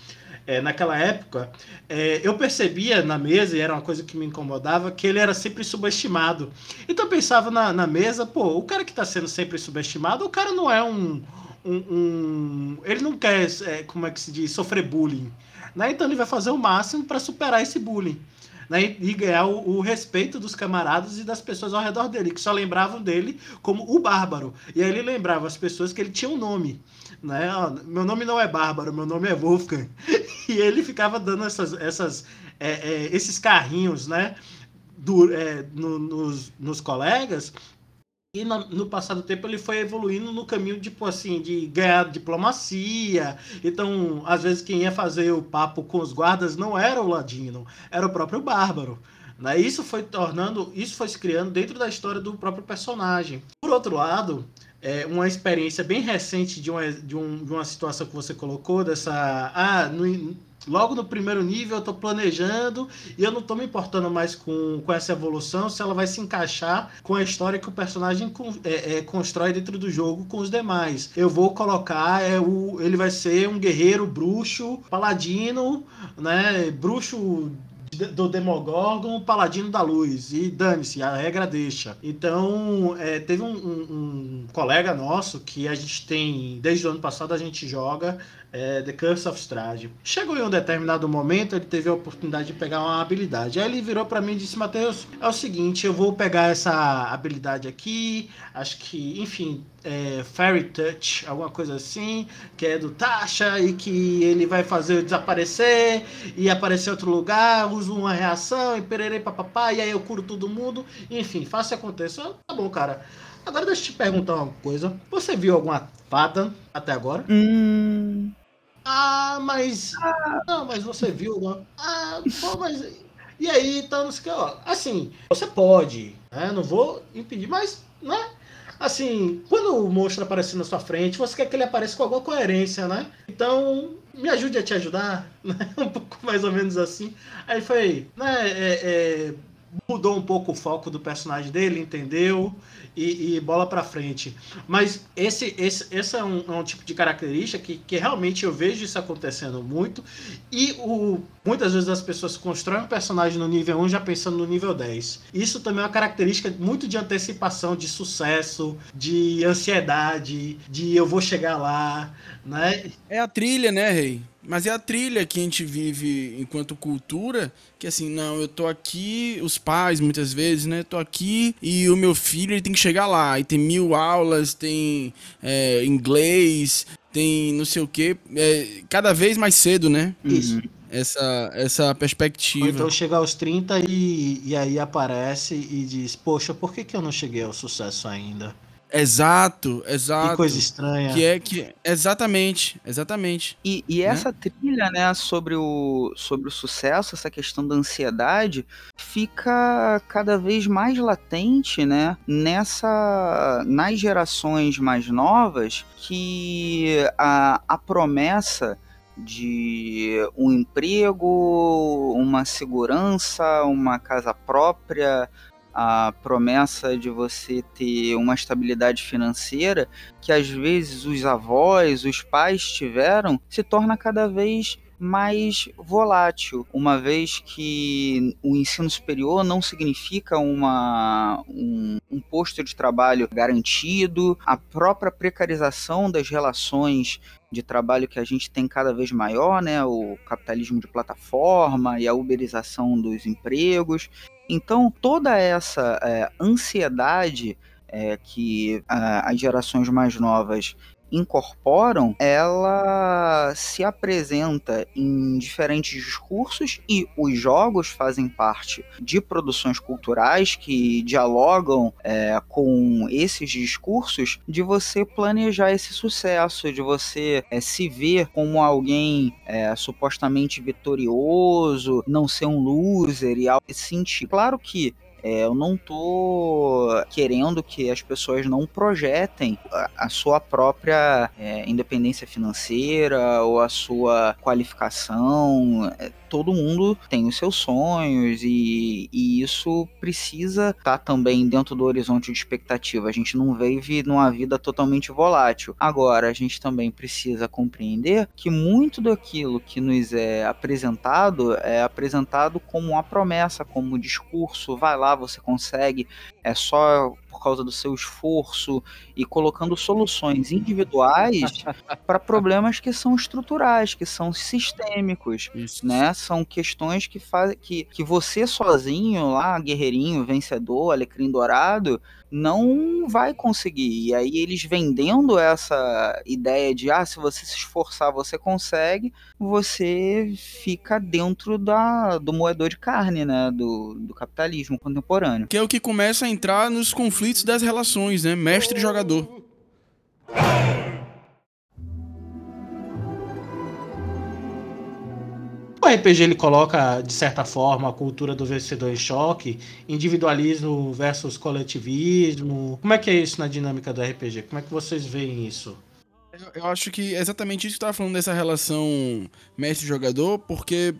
É, naquela época, é, eu percebia na mesa, e era uma coisa que me incomodava, que ele era sempre subestimado. Então eu pensava na, na mesa, pô, o cara que está sendo sempre subestimado, o cara não é um. um, um ele não quer, é, como é que se diz, sofrer bullying. Né? Então ele vai fazer o máximo para superar esse bullying. Né? E ganhar o, o, respeito dos camaradas e das pessoas ao redor dele, que só lembravam dele como o Bárbaro. E aí ele lembrava as pessoas que ele tinha um nome. Né? meu nome não é Bárbaro, meu nome é Wolfgang. E ele ficava dando essas, essas, é, é, esses carrinhos né? Do, é, no, nos, nos colegas e no, no passado tempo ele foi evoluindo no caminho, tipo assim, de ganhar diplomacia. Então, às vezes, quem ia fazer o papo com os guardas não era o Ladino, era o próprio Bárbaro. Né? Isso foi tornando, isso foi se criando dentro da história do próprio personagem. Por outro lado, é, uma experiência bem recente de uma, de, um, de uma situação que você colocou, dessa. Ah, no, logo no primeiro nível eu estou planejando e eu não estou me importando mais com, com essa evolução se ela vai se encaixar com a história que o personagem é, é, constrói dentro do jogo com os demais. Eu vou colocar, é, o, ele vai ser um guerreiro bruxo, paladino, né? Bruxo do Demogorgon, Paladino da Luz. E dane-se, a regra deixa. Então, é, teve um, um, um, colega nosso que a gente tem, desde o ano passado, a gente joga é, The Curse of Strahd. Chegou em um determinado momento, ele teve a oportunidade de pegar uma habilidade. Aí ele virou para mim e disse: Matheus, é o seguinte, eu vou pegar essa habilidade aqui, acho que, enfim, é, Fairy Touch, alguma coisa assim, que é do Tasha e que ele vai fazer desaparecer e aparecer em outro lugar, uso uma reação e pererei papapá, e aí eu curo todo mundo, enfim, faça acontecer. Tá bom, cara. Agora deixa eu te perguntar uma coisa. Você viu alguma fada até agora? Hum. Ah, mas. Ah. Não, mas você viu. Não? Ah, pô, mas. E aí, então, não sei o que, ó. Assim, você pode, né? Não vou impedir, mas, né? Assim, quando o monstro aparecer na sua frente, você quer que ele apareça com alguma coerência, né? Então, me ajude a te ajudar, né? Um pouco mais ou menos assim. Aí foi, né? É, é, mudou um pouco o foco do personagem dele, entendeu? E, e bola para frente. Mas esse, esse, esse é, um, é um tipo de característica que, que realmente eu vejo isso acontecendo muito. E o, muitas vezes as pessoas constroem um personagem no nível 1 já pensando no nível 10. Isso também é uma característica muito de antecipação, de sucesso, de ansiedade, de eu vou chegar lá, né? É a trilha, né, Rei? Mas é a trilha que a gente vive enquanto cultura, que assim, não, eu tô aqui, os pais muitas vezes, né? Tô aqui e o meu filho ele tem que chegar lá. E tem mil aulas, tem é, inglês, tem não sei o quê. É, cada vez mais cedo, né? Isso. Essa, essa perspectiva. Ou então chega aos 30 e, e aí aparece e diz, poxa, por que, que eu não cheguei ao sucesso ainda? Exato, exato. Que coisa estranha. Que é que exatamente, exatamente. E, e né? essa né? trilha, né, sobre o sobre o sucesso, essa questão da ansiedade, fica cada vez mais latente, né, nessa nas gerações mais novas que a, a promessa de um emprego, uma segurança, uma casa própria, a promessa de você ter uma estabilidade financeira que às vezes os avós, os pais tiveram, se torna cada vez mais volátil, uma vez que o ensino superior não significa uma, um, um posto de trabalho garantido, a própria precarização das relações de trabalho que a gente tem cada vez maior, né? O capitalismo de plataforma e a uberização dos empregos. Então, toda essa é, ansiedade é, que a, as gerações mais novas incorporam, ela se apresenta em diferentes discursos e os jogos fazem parte de produções culturais que dialogam é, com esses discursos de você planejar esse sucesso, de você é, se ver como alguém é, supostamente vitorioso, não ser um loser e assim. Claro que é, eu não tô querendo que as pessoas não projetem a, a sua própria é, independência financeira ou a sua qualificação. É, todo mundo tem os seus sonhos e, e isso precisa estar tá também dentro do horizonte de expectativa. A gente não vive numa vida totalmente volátil. Agora, a gente também precisa compreender que muito daquilo que nos é apresentado é apresentado como uma promessa, como um discurso, vai lá, você consegue, é só por causa do seu esforço e colocando soluções individuais para problemas que são estruturais, que são sistêmicos, Isso. né? São questões que fazem que, que você sozinho lá, guerreirinho, vencedor, alecrim dourado, não vai conseguir. E aí eles vendendo essa ideia de ah, se você se esforçar, você consegue, você fica dentro da, do moedor de carne, né? Do, do capitalismo contemporâneo. Que é o que começa a entrar nos conflitos das relações, né? Mestre e jogador. O RPG ele coloca, de certa forma, a cultura do vencedor em choque, individualismo versus coletivismo. Como é que é isso na dinâmica do RPG? Como é que vocês veem isso? Eu acho que é exatamente isso que estava falando dessa relação mestre-jogador, porque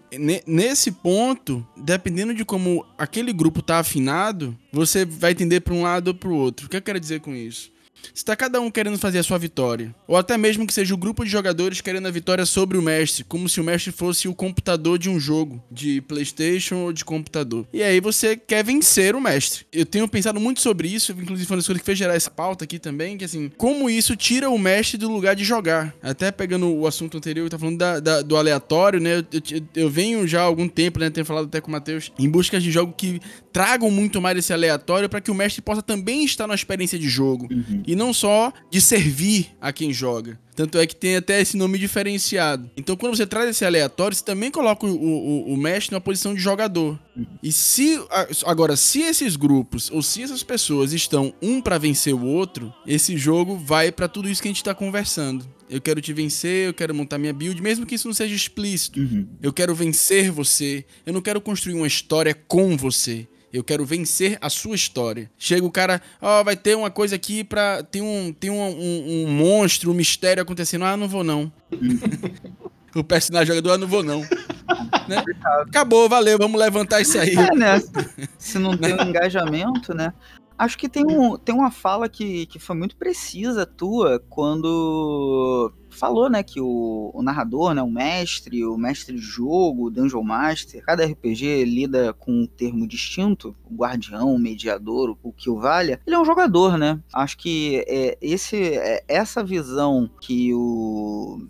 nesse ponto, dependendo de como aquele grupo tá afinado, você vai entender para um lado ou para o outro. O que eu quero dizer com isso? Está cada um querendo fazer a sua vitória, ou até mesmo que seja o grupo de jogadores querendo a vitória sobre o mestre, como se o mestre fosse o computador de um jogo, de PlayStation ou de computador. E aí você quer vencer o mestre. Eu tenho pensado muito sobre isso, inclusive foi uma das coisas que fez gerar essa pauta aqui também, que assim, como isso tira o mestre do lugar de jogar. Até pegando o assunto anterior, tá falando da, da, do aleatório, né? Eu, eu, eu, venho já há algum tempo, né? Tenho falado até com o Matheus, em busca de jogos que tragam muito mais esse aleatório para que o mestre possa também estar na experiência de jogo. Uhum. E não só de servir a quem joga. Tanto é que tem até esse nome diferenciado. Então, quando você traz esse aleatório, você também coloca o, o, o mestre numa posição de jogador. E se. Agora, se esses grupos, ou se essas pessoas estão um para vencer o outro, esse jogo vai para tudo isso que a gente tá conversando. Eu quero te vencer, eu quero montar minha build, mesmo que isso não seja explícito. Uhum. Eu quero vencer você. Eu não quero construir uma história com você. Eu quero vencer a sua história. Chega o cara, ó, oh, vai ter uma coisa aqui pra. Tem um, tem um, um, um monstro, um mistério acontecendo. Ah, não vou não. o personagem jogador, ah, não vou não. né? Acabou, valeu, vamos levantar isso aí. É, né? Se não tem um engajamento, né? Acho que tem, um, tem uma fala que, que foi muito precisa tua quando falou, né, que o, o, narrador, né, o mestre, o mestre de jogo, o Dungeon Master, cada RPG lida com um termo distinto, o guardião, o mediador, o que o valha, ele é um jogador, né? Acho que é, esse, é, essa visão que o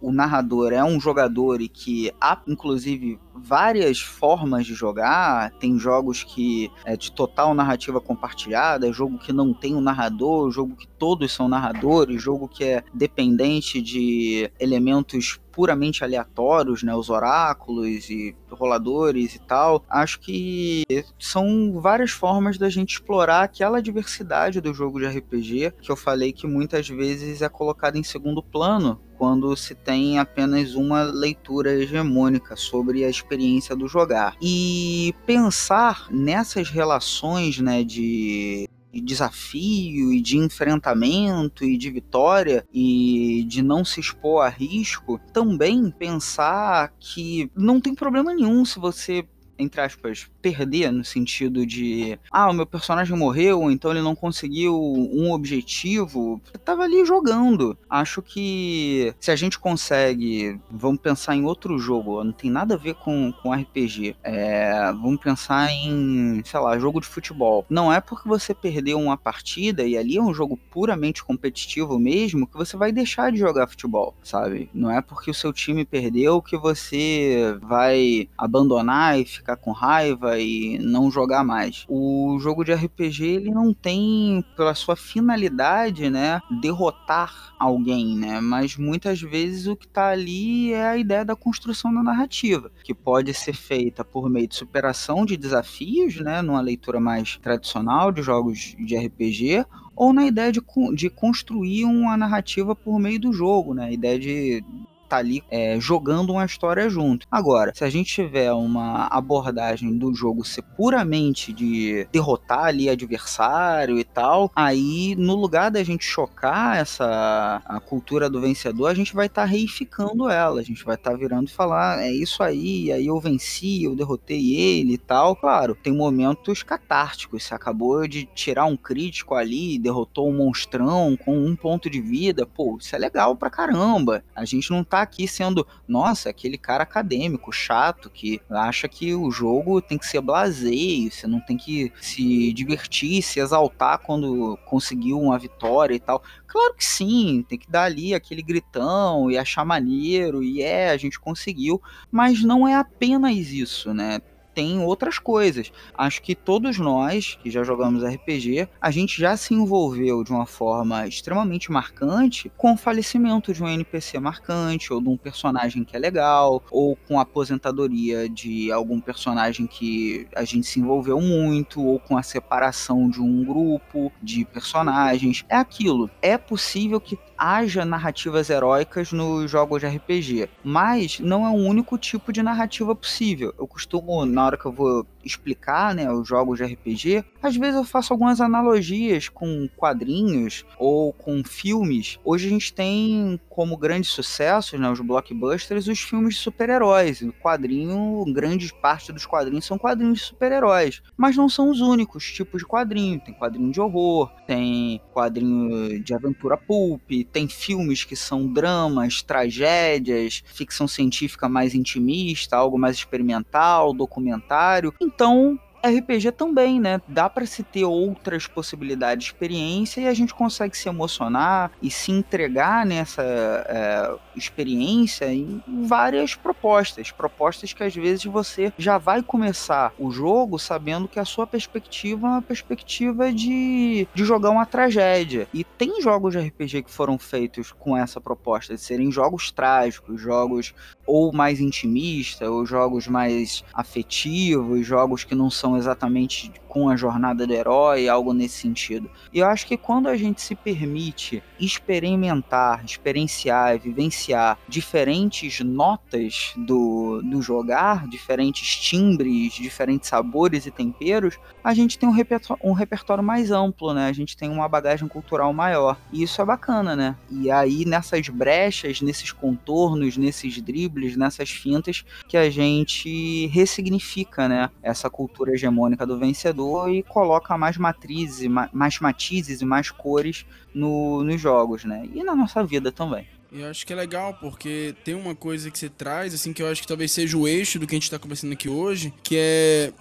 o, narrador é um jogador e que há, inclusive, várias formas de jogar. Tem jogos que é de total narrativa compartilhada, jogo que não tem um narrador, jogo que todos são narradores, jogo que é dependente de elementos puramente aleatórios, né, os oráculos e roladores e tal. Acho que são várias formas da gente explorar aquela diversidade do jogo de RPG que eu falei que muitas vezes é colocada em segundo plano quando se tem apenas uma leitura hegemônica sobre a experiência do jogar. E pensar nessas relações né, de de desafio e de enfrentamento e de vitória e de não se expor a risco, também pensar que não tem problema nenhum se você entre aspas, perder no sentido de ah, o meu personagem morreu, então ele não conseguiu um objetivo. Eu tava ali jogando. Acho que se a gente consegue, vamos pensar em outro jogo, não tem nada a ver com, com RPG. É, vamos pensar em, sei lá, jogo de futebol. Não é porque você perdeu uma partida e ali é um jogo puramente competitivo mesmo que você vai deixar de jogar futebol, sabe? Não é porque o seu time perdeu que você vai abandonar e ficar ficar com raiva e não jogar mais. O jogo de RPG ele não tem pela sua finalidade, né, derrotar alguém, né, mas muitas vezes o que está ali é a ideia da construção da narrativa, que pode ser feita por meio de superação de desafios, né, numa leitura mais tradicional de jogos de RPG, ou na ideia de, de construir uma narrativa por meio do jogo, né? A ideia de tá ali é, jogando uma história junto. Agora, se a gente tiver uma abordagem do jogo ser puramente de derrotar ali adversário e tal, aí no lugar da gente chocar essa a cultura do vencedor, a gente vai estar tá reificando ela, a gente vai estar tá virando e falar, é isso aí, aí eu venci, eu derrotei ele e tal. Claro, tem momentos catárticos, você acabou de tirar um crítico ali, derrotou um monstrão com um ponto de vida, pô, isso é legal pra caramba. A gente não tá aqui sendo, nossa, aquele cara acadêmico, chato, que acha que o jogo tem que ser blaseio, você não tem que se divertir, se exaltar quando conseguiu uma vitória e tal. Claro que sim, tem que dar ali aquele gritão e achar maneiro, e é, a gente conseguiu, mas não é apenas isso, né? Tem outras coisas. Acho que todos nós que já jogamos RPG, a gente já se envolveu de uma forma extremamente marcante com o falecimento de um NPC marcante, ou de um personagem que é legal, ou com a aposentadoria de algum personagem que a gente se envolveu muito, ou com a separação de um grupo de personagens. É aquilo. É possível que haja narrativas heróicas nos jogos de RPG, mas não é o único tipo de narrativa possível. Eu costumo, na hora que eu vou explicar né, os jogos de RPG, às vezes eu faço algumas analogias com quadrinhos ou com filmes. Hoje a gente tem como grandes sucessos, né, os blockbusters, os filmes de super-heróis. Quadrinho, grande parte dos quadrinhos são quadrinhos de super-heróis, mas não são os únicos tipos de quadrinho. Tem quadrinho de horror, tem quadrinho de aventura pulp, tem filmes que são dramas, tragédias, ficção científica mais intimista, algo mais experimental, documentário. Então, RPG também, né? Dá para se ter outras possibilidades de experiência e a gente consegue se emocionar e se entregar nessa é, experiência em várias propostas. Propostas que às vezes você já vai começar o jogo sabendo que a sua perspectiva é uma perspectiva de, de jogar uma tragédia. E tem jogos de RPG que foram feitos com essa proposta de serem jogos trágicos, jogos ou mais intimistas, ou jogos mais afetivos, jogos que não são exatamente com a jornada do herói, algo nesse sentido. E eu acho que quando a gente se permite experimentar, experienciar, vivenciar diferentes notas do, do jogar, diferentes timbres, diferentes sabores e temperos, a gente tem um repertório, um repertório mais amplo, né? A gente tem uma bagagem cultural maior. E isso é bacana, né? E aí, nessas brechas, nesses contornos, nesses dribles, nessas fintas, que a gente ressignifica, né? Essa cultura hegemônica do vencedor e coloca mais matrizes, mais matizes e mais cores no, nos jogos, né? E na nossa vida também. Eu acho que é legal, porque tem uma coisa que você traz, assim, que eu acho que talvez seja o eixo do que a gente tá conversando aqui hoje, que é.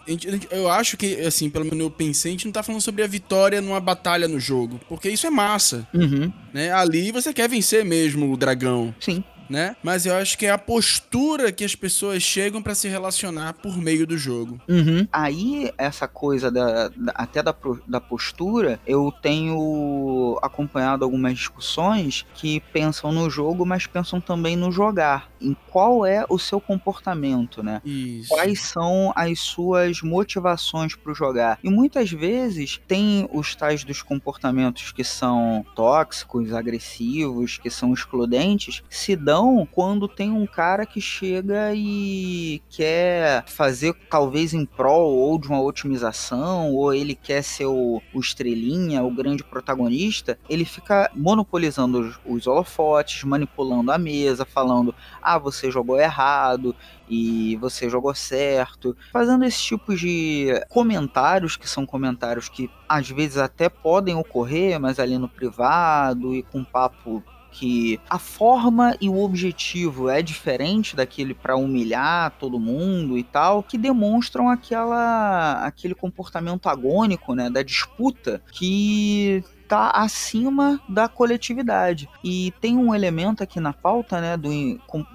Eu acho que, assim, pelo menos eu pensei, a gente não tá falando sobre a vitória numa batalha no jogo, porque isso é massa. Uhum. Né? Ali você quer vencer mesmo o dragão. Sim né? Mas eu acho que é a postura que as pessoas chegam para se relacionar por meio do jogo. Uhum. Aí, essa coisa da, da, até da, da postura, eu tenho acompanhado algumas discussões que pensam no jogo, mas pensam também no jogar. Em qual é o seu comportamento, né? Isso. Quais são as suas motivações para jogar. E muitas vezes tem os tais dos comportamentos que são tóxicos, agressivos, que são excludentes, se dão quando tem um cara que chega e quer fazer talvez em prol ou de uma otimização, ou ele quer ser o, o estrelinha, o grande protagonista, ele fica monopolizando os, os holofotes, manipulando a mesa, falando: ah, você jogou errado, e você jogou certo, fazendo esse tipo de comentários que são comentários que às vezes até podem ocorrer, mas ali no privado e com papo que a forma e o objetivo é diferente daquele para humilhar todo mundo e tal, que demonstram aquela aquele comportamento agônico, né, da disputa que está acima da coletividade. E tem um elemento aqui na pauta, né, do,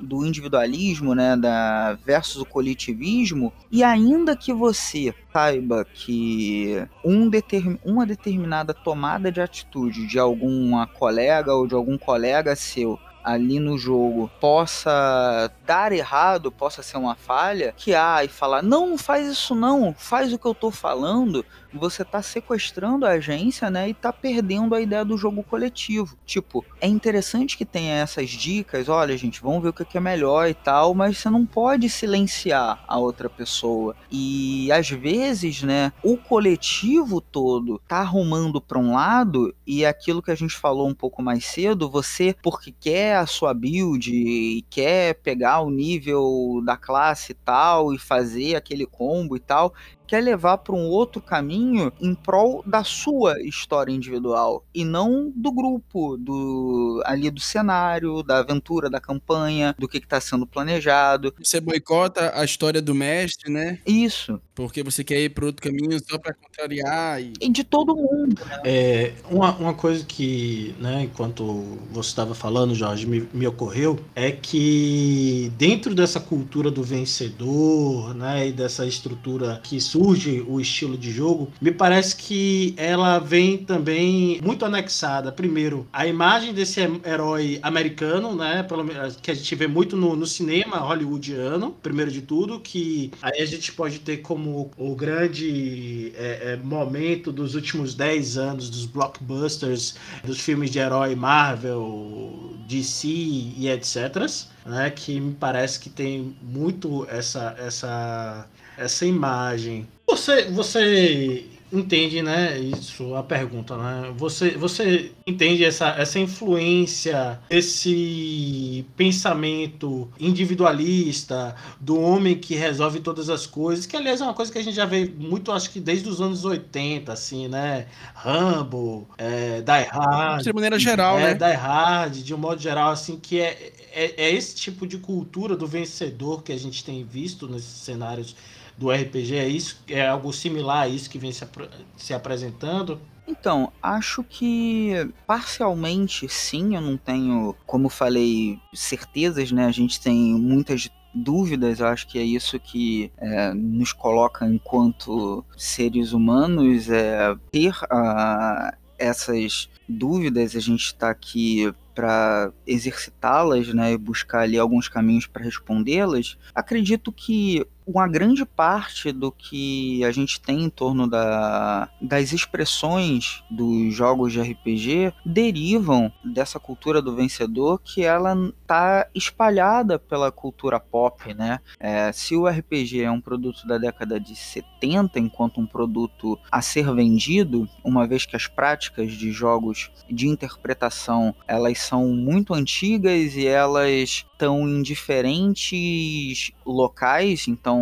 do individualismo, né, da versus o coletivismo, e ainda que você saiba que um determin, uma determinada tomada de atitude de alguma colega ou de algum colega seu ali no jogo possa dar errado, possa ser uma falha, que há e falar: não, não faz isso não, faz o que eu tô falando, você tá sequestrando a agência, né, e tá perdendo a ideia do jogo coletivo. Tipo, é interessante que tenha essas dicas, olha, gente, vamos ver o que é melhor e tal, mas você não pode silenciar a outra pessoa. E às vezes, né, o coletivo todo tá arrumando para um lado e aquilo que a gente falou um pouco mais cedo, você porque quer a sua build e quer pegar o nível da classe e tal e fazer aquele combo e tal, quer levar para um outro caminho em prol da sua história individual e não do grupo, do ali do cenário, da aventura, da campanha, do que está sendo planejado. Você boicota a história do mestre, né? Isso. Porque você quer ir para outro caminho só para contrariar. E... e... de todo mundo. Né? É, uma, uma coisa que, né, enquanto você estava falando, Jorge, me, me ocorreu é que dentro dessa cultura do vencedor, né, e dessa estrutura que surge o estilo de jogo, me parece que ela vem também muito anexada. Primeiro, a imagem desse herói americano, né, pelo, que a gente vê muito no, no cinema hollywoodiano, primeiro de tudo, que aí a gente pode ter como o grande é, é, momento dos últimos 10 anos dos blockbusters, dos filmes de herói Marvel, DC e etc. Né, que me parece que tem muito essa, essa, essa imagem. Você, você entende, né? Isso, a pergunta, né? Você, você entende essa, essa influência, esse pensamento individualista do homem que resolve todas as coisas, que aliás é uma coisa que a gente já vê muito, acho que desde os anos 80, assim, né? Rambo, é, Die Hard. De maneira geral, é, né? Die Hard, de um modo geral, assim, que é, é, é esse tipo de cultura do vencedor que a gente tem visto nesses cenários do RPG? É isso? É algo similar a isso que vem se, se apresentando? Então, acho que parcialmente sim, eu não tenho, como falei, certezas, né? A gente tem muitas dúvidas, eu acho que é isso que é, nos coloca enquanto seres humanos, é ter uh, essas dúvidas, a gente está aqui para exercitá-las, né, e buscar ali alguns caminhos para respondê-las. Acredito que uma grande parte do que a gente tem em torno da, das expressões dos jogos de RPG derivam dessa cultura do vencedor que ela está espalhada pela cultura pop, né? É, se o RPG é um produto da década de 70, enquanto um produto a ser vendido, uma vez que as práticas de jogos de interpretação elas são muito antigas e elas estão em diferentes locais, então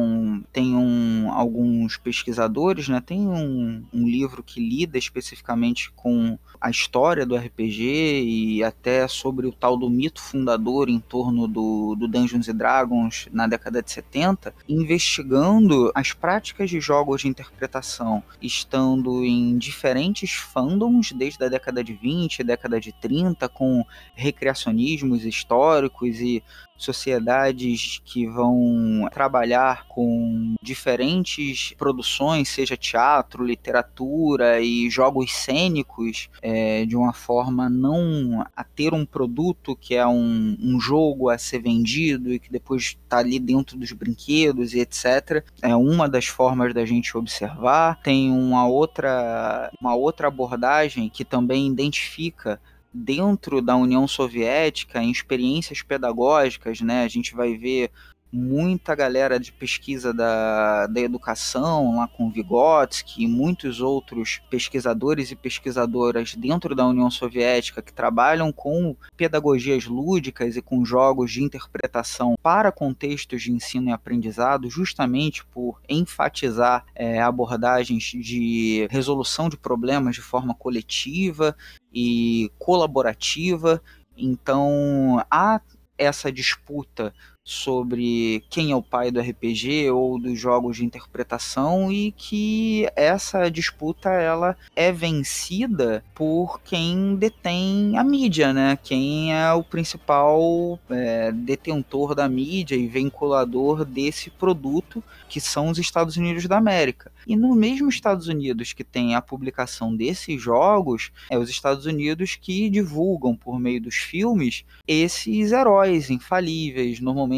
tem um, alguns pesquisadores, né? Tem um, um livro que lida especificamente com a história do RPG e até sobre o tal do mito fundador em torno do, do Dungeons Dragons na década de 70, investigando as práticas de jogos de interpretação, estando em diferentes fandoms desde a década de 20, década de 30, com recreacionismos históricos e sociedades que vão trabalhar com diferentes produções, seja teatro, literatura e jogos cênicos, é, de uma forma não a ter um produto que é um, um jogo a ser vendido e que depois está ali dentro dos brinquedos e etc. É uma das formas da gente observar. Tem uma outra, uma outra abordagem que também identifica dentro da União Soviética, em experiências pedagógicas, né? A gente vai ver muita galera de pesquisa da, da educação, lá com Vygotsky e muitos outros pesquisadores e pesquisadoras dentro da União Soviética que trabalham com pedagogias lúdicas e com jogos de interpretação para contextos de ensino e aprendizado, justamente por enfatizar é, abordagens de resolução de problemas de forma coletiva e colaborativa. Então, há essa disputa sobre quem é o pai do RPG ou dos jogos de interpretação e que essa disputa ela é vencida por quem detém a mídia, né? Quem é o principal é, detentor da mídia e vinculador desse produto que são os Estados Unidos da América. E no mesmo Estados Unidos que tem a publicação desses jogos, é os Estados Unidos que divulgam por meio dos filmes esses heróis infalíveis, normalmente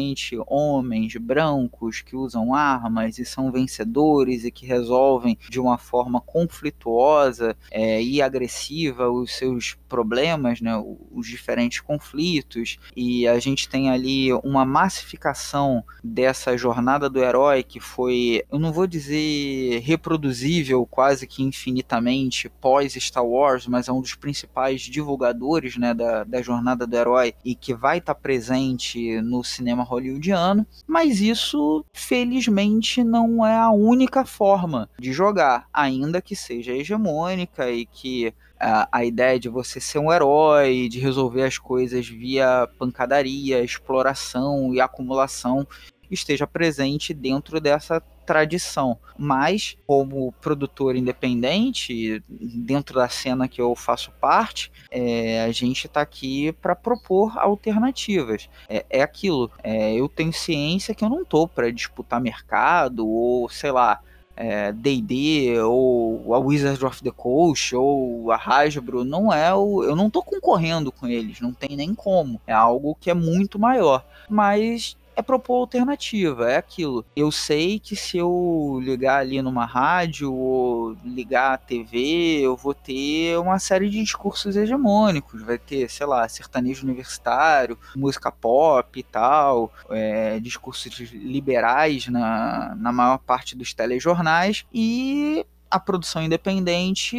homens brancos que usam armas e são vencedores e que resolvem de uma forma conflituosa é, e agressiva os seus problemas, né, os diferentes conflitos. E a gente tem ali uma massificação dessa jornada do herói que foi, eu não vou dizer reproduzível quase que infinitamente pós Star Wars, mas é um dos principais divulgadores né, da, da jornada do herói e que vai estar tá presente no cinema hollywoodiano, mas isso felizmente não é a única forma de jogar, ainda que seja hegemônica e que a, ideia de você ser um herói, de resolver as coisas via pancadaria, exploração e acumulação esteja presente dentro dessa tradição. Mas, como produtor independente, dentro da cena que eu faço parte, é, a gente está aqui para propor alternativas. É, é aquilo. É, eu tenho ciência que eu não tô para disputar mercado ou, sei lá, D&D é, ou a Wizards of the Coast ou a Hasbro, não é o, eu não tô concorrendo com eles, não tem nem como. É algo que é muito maior, mas é propor alternativa, é aquilo. Eu sei que se eu ligar ali numa rádio ou ligar a TV, eu vou ter uma série de discursos hegemônicos. Vai ter, sei lá, sertanejo universitário, música pop e tal, é, discursos liberais na, na maior parte dos telejornais. E a produção independente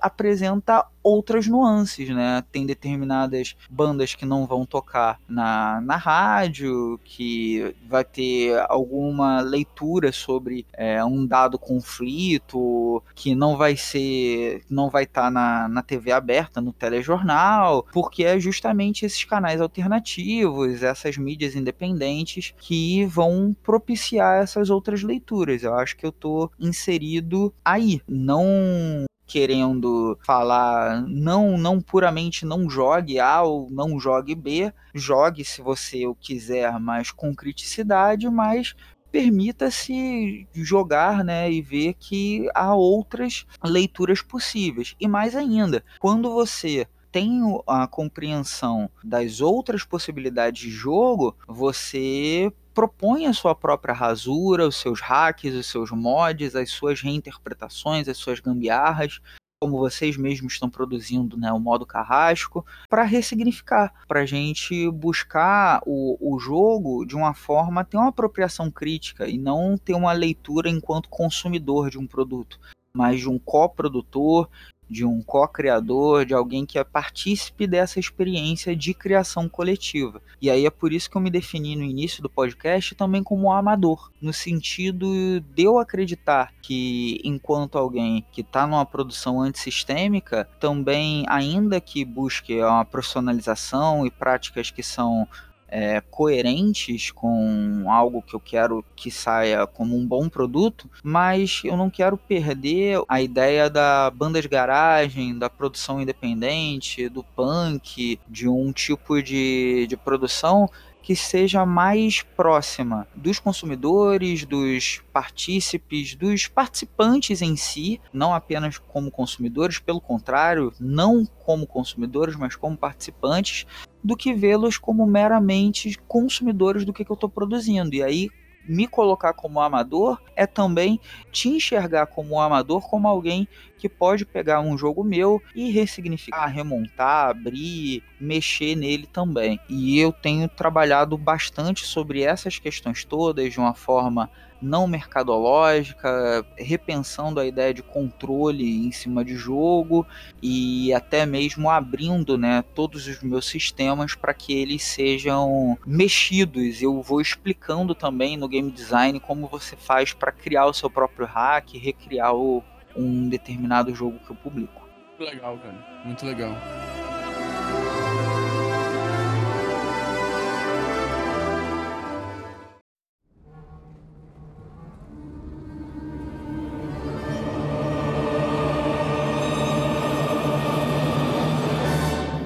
apresenta outras nuances, né? Tem determinadas bandas que não vão tocar na, na rádio, que vai ter alguma leitura sobre é, um dado conflito, que não vai ser, não vai estar tá na, na TV aberta, no telejornal, porque é justamente esses canais alternativos, essas mídias independentes que vão propiciar essas outras leituras. Eu acho que eu tô inserido aí, não querendo falar não não puramente não jogue A ou não jogue B, jogue se você o quiser, mas com criticidade, mas permita-se jogar, né, e ver que há outras leituras possíveis. E mais ainda, quando você tem a compreensão das outras possibilidades de jogo, você propõe a sua própria rasura, os seus hacks, os seus mods, as suas reinterpretações, as suas gambiarras, como vocês mesmos estão produzindo né, o modo carrasco, para ressignificar, para a gente buscar o, o jogo de uma forma ter uma apropriação crítica e não ter uma leitura enquanto consumidor de um produto, mas de um coprodutor de um co-criador, de alguém que é partícipe dessa experiência de criação coletiva. E aí é por isso que eu me defini no início do podcast também como amador, no sentido de eu acreditar que enquanto alguém que está numa produção antissistêmica, também ainda que busque uma profissionalização e práticas que são é, coerentes com algo que eu quero que saia como um bom produto, mas eu não quero perder a ideia da banda de garagem, da produção independente, do punk, de um tipo de, de produção que seja mais próxima dos consumidores, dos partícipes, dos participantes em si, não apenas como consumidores, pelo contrário, não como consumidores, mas como participantes, do que vê-los como meramente consumidores do que, que eu estou produzindo. E aí, me colocar como amador é também te enxergar como um amador, como alguém que pode pegar um jogo meu e ressignificar, remontar, abrir, mexer nele também. E eu tenho trabalhado bastante sobre essas questões todas de uma forma não mercadológica, repensando a ideia de controle em cima de jogo e até mesmo abrindo né, todos os meus sistemas para que eles sejam mexidos. Eu vou explicando também no game design como você faz para criar o seu próprio hack, recriar o, um determinado jogo que eu publico. Muito legal, cara. Muito legal.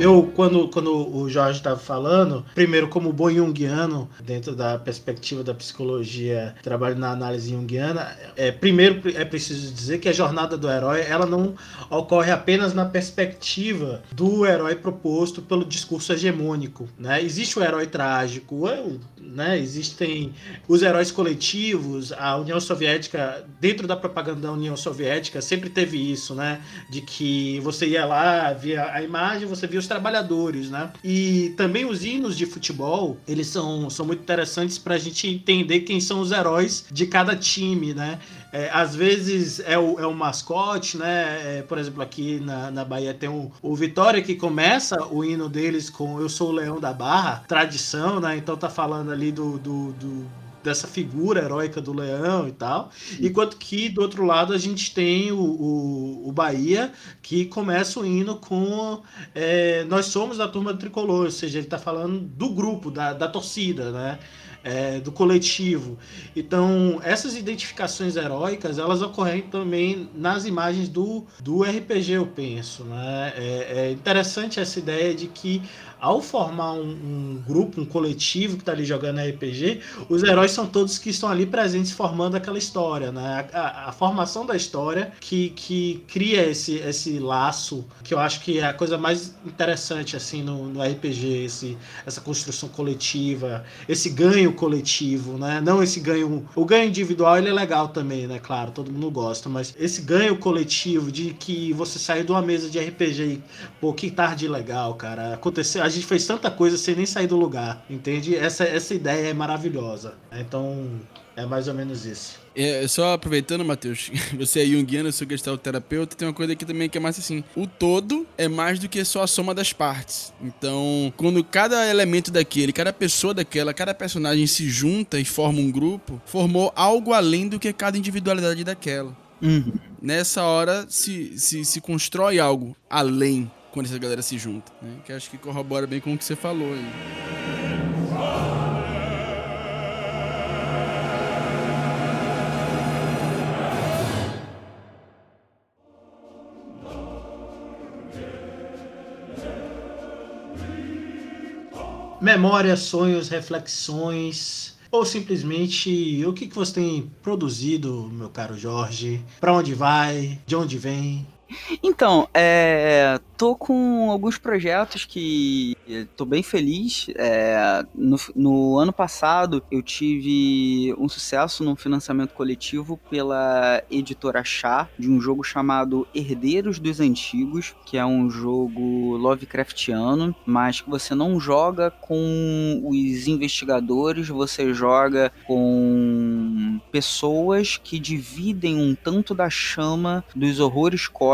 Eu, quando, quando o Jorge estava falando, primeiro, como bom junguiano, dentro da perspectiva da psicologia, trabalho na análise junguiana, é, primeiro é preciso dizer que a jornada do herói ela não ocorre apenas na perspectiva do herói proposto pelo discurso hegemônico. Né? Existe o herói trágico, né? existem os heróis coletivos, a União Soviética, dentro da propaganda da União Soviética, sempre teve isso, né? de que você ia lá, via a imagem, você via os trabalhadores, né? E também os hinos de futebol, eles são, são muito interessantes para a gente entender quem são os heróis de cada time, né? É, às vezes é o, é o mascote, né? É, por exemplo, aqui na, na Bahia tem o, o Vitória que começa o hino deles com Eu sou o Leão da Barra, tradição, né? Então tá falando ali do, do, do dessa figura heróica do leão e tal. Enquanto que do outro lado a gente tem o, o, o Bahia, que começa o hino com é, Nós somos da turma do tricolor, ou seja, ele está falando do grupo, da, da torcida, né? é, do coletivo. Então, essas identificações heróicas, elas ocorrem também nas imagens do, do RPG, eu penso. Né? É, é interessante essa ideia de que ao formar um, um, grupo, um coletivo que está ali jogando RPG, os heróis são todos que estão ali presentes formando aquela história, né? A, a, a, formação da história que, que cria esse, esse laço, que eu acho que é a coisa mais interessante assim no, no RPG, esse, essa construção coletiva, esse ganho coletivo, né? Não esse ganho. O ganho individual ele é legal também, né? Claro, todo mundo gosta, mas esse ganho coletivo de que você sair de uma mesa de RPG e, pô, que tarde legal, cara. Aconteceu. A gente fez tanta coisa sem nem sair do lugar, entende? Essa, essa ideia é maravilhosa. Então, é mais ou menos isso. É, só aproveitando, Matheus, você é junguiano, eu sou terapeuta, tem uma coisa aqui também que é mais assim, o todo é mais do que só a soma das partes. Então, quando cada elemento daquele, cada pessoa daquela, cada personagem se junta e forma um grupo, formou algo além do que cada individualidade daquela. Uhum. Nessa hora se, se, se constrói algo além quando essa galera se junta. Né? Que acho que corrobora bem com o que você falou. Memórias, sonhos, reflexões ou simplesmente o que, que você tem produzido, meu caro Jorge? Para onde vai? De onde vem? Então, é, tô com alguns projetos que tô bem feliz. É, no, no, ano passado eu tive um sucesso num financiamento coletivo pela editora Chá de um jogo chamado Herdeiros dos Antigos, que é um jogo Lovecraftiano, mas que você não joga com os investigadores, você joga com pessoas que dividem um tanto da chama dos horrores cósmicos